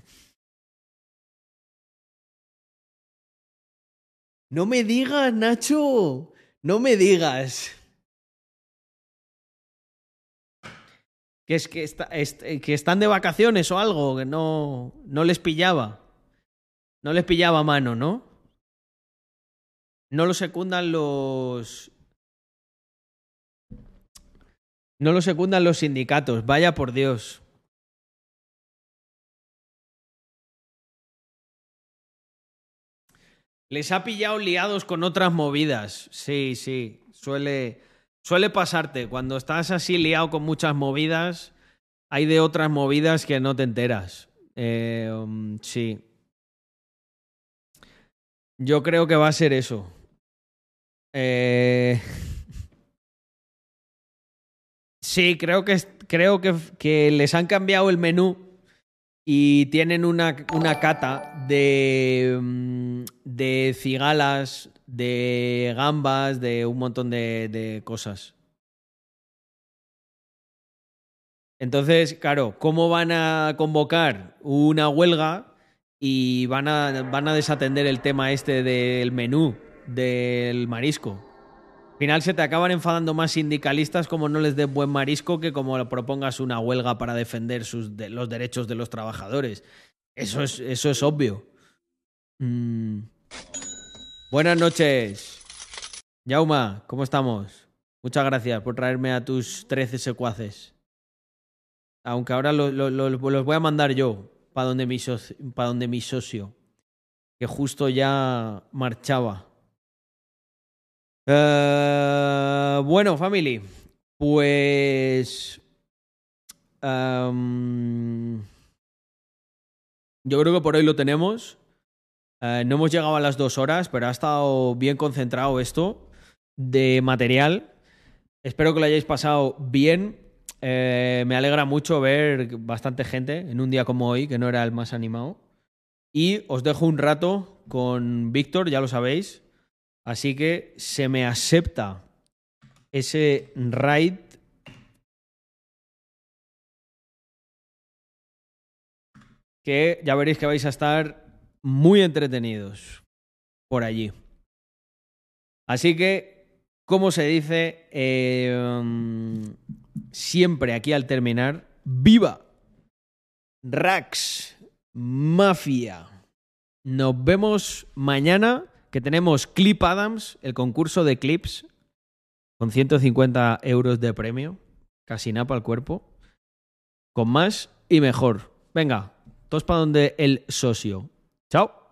No me digas, Nacho. No me digas. Que es est- que están de vacaciones o algo, que no, no les pillaba. No les pillaba mano, ¿no? No lo secundan los. No lo secundan los sindicatos, vaya por Dios. Les ha pillado liados con otras movidas. Sí, sí. Suele, suele pasarte. Cuando estás así liado con muchas movidas, hay de otras movidas que no te enteras. Eh, um, sí. Yo creo que va a ser eso. Eh... Sí, creo que, creo que, que les han cambiado el menú y tienen una, una cata de, mm, de cigalas, de gambas, de un montón de, de cosas. Entonces, claro, ¿cómo van a convocar una huelga y van a, van a desatender el tema este del menú del marisco? Al final se te acaban enfadando más sindicalistas como no les des buen marisco que como propongas una huelga para defender los derechos de los trabajadores. Eso es, eso es obvio. Mm. Buenas noches. Yauma, ¿cómo estamos? Muchas gracias por traerme a tus 13 secuaces. Aunque ahora lo- lo- lo- los voy a mandar yo para donde mi socio, que justo ya marchaba. Eh, bueno, family, pues... am, yo creo que por hoy lo tenemos. Eh, no hemos llegado a las dos horas, pero ha estado bien concentrado esto de material. Espero que lo hayáis pasado bien. Eh, me alegra mucho ver bastante gente en un día como hoy, que no era el más animado. Y os dejo un rato con Víctor, ya lo sabéis. Así que se me acepta ese raid. Que ya veréis que vais a estar muy entretenidos por allí. Así que, como se dice, um, siempre aquí al terminar, ¡viva! Rax, Mafia. Nos vemos mañana, que tenemos Clip Adams, el concurso de clips, con 150 euros de premio, casi nada para el cuerpo, con más y mejor. Venga, todos para donde el socio. Chao.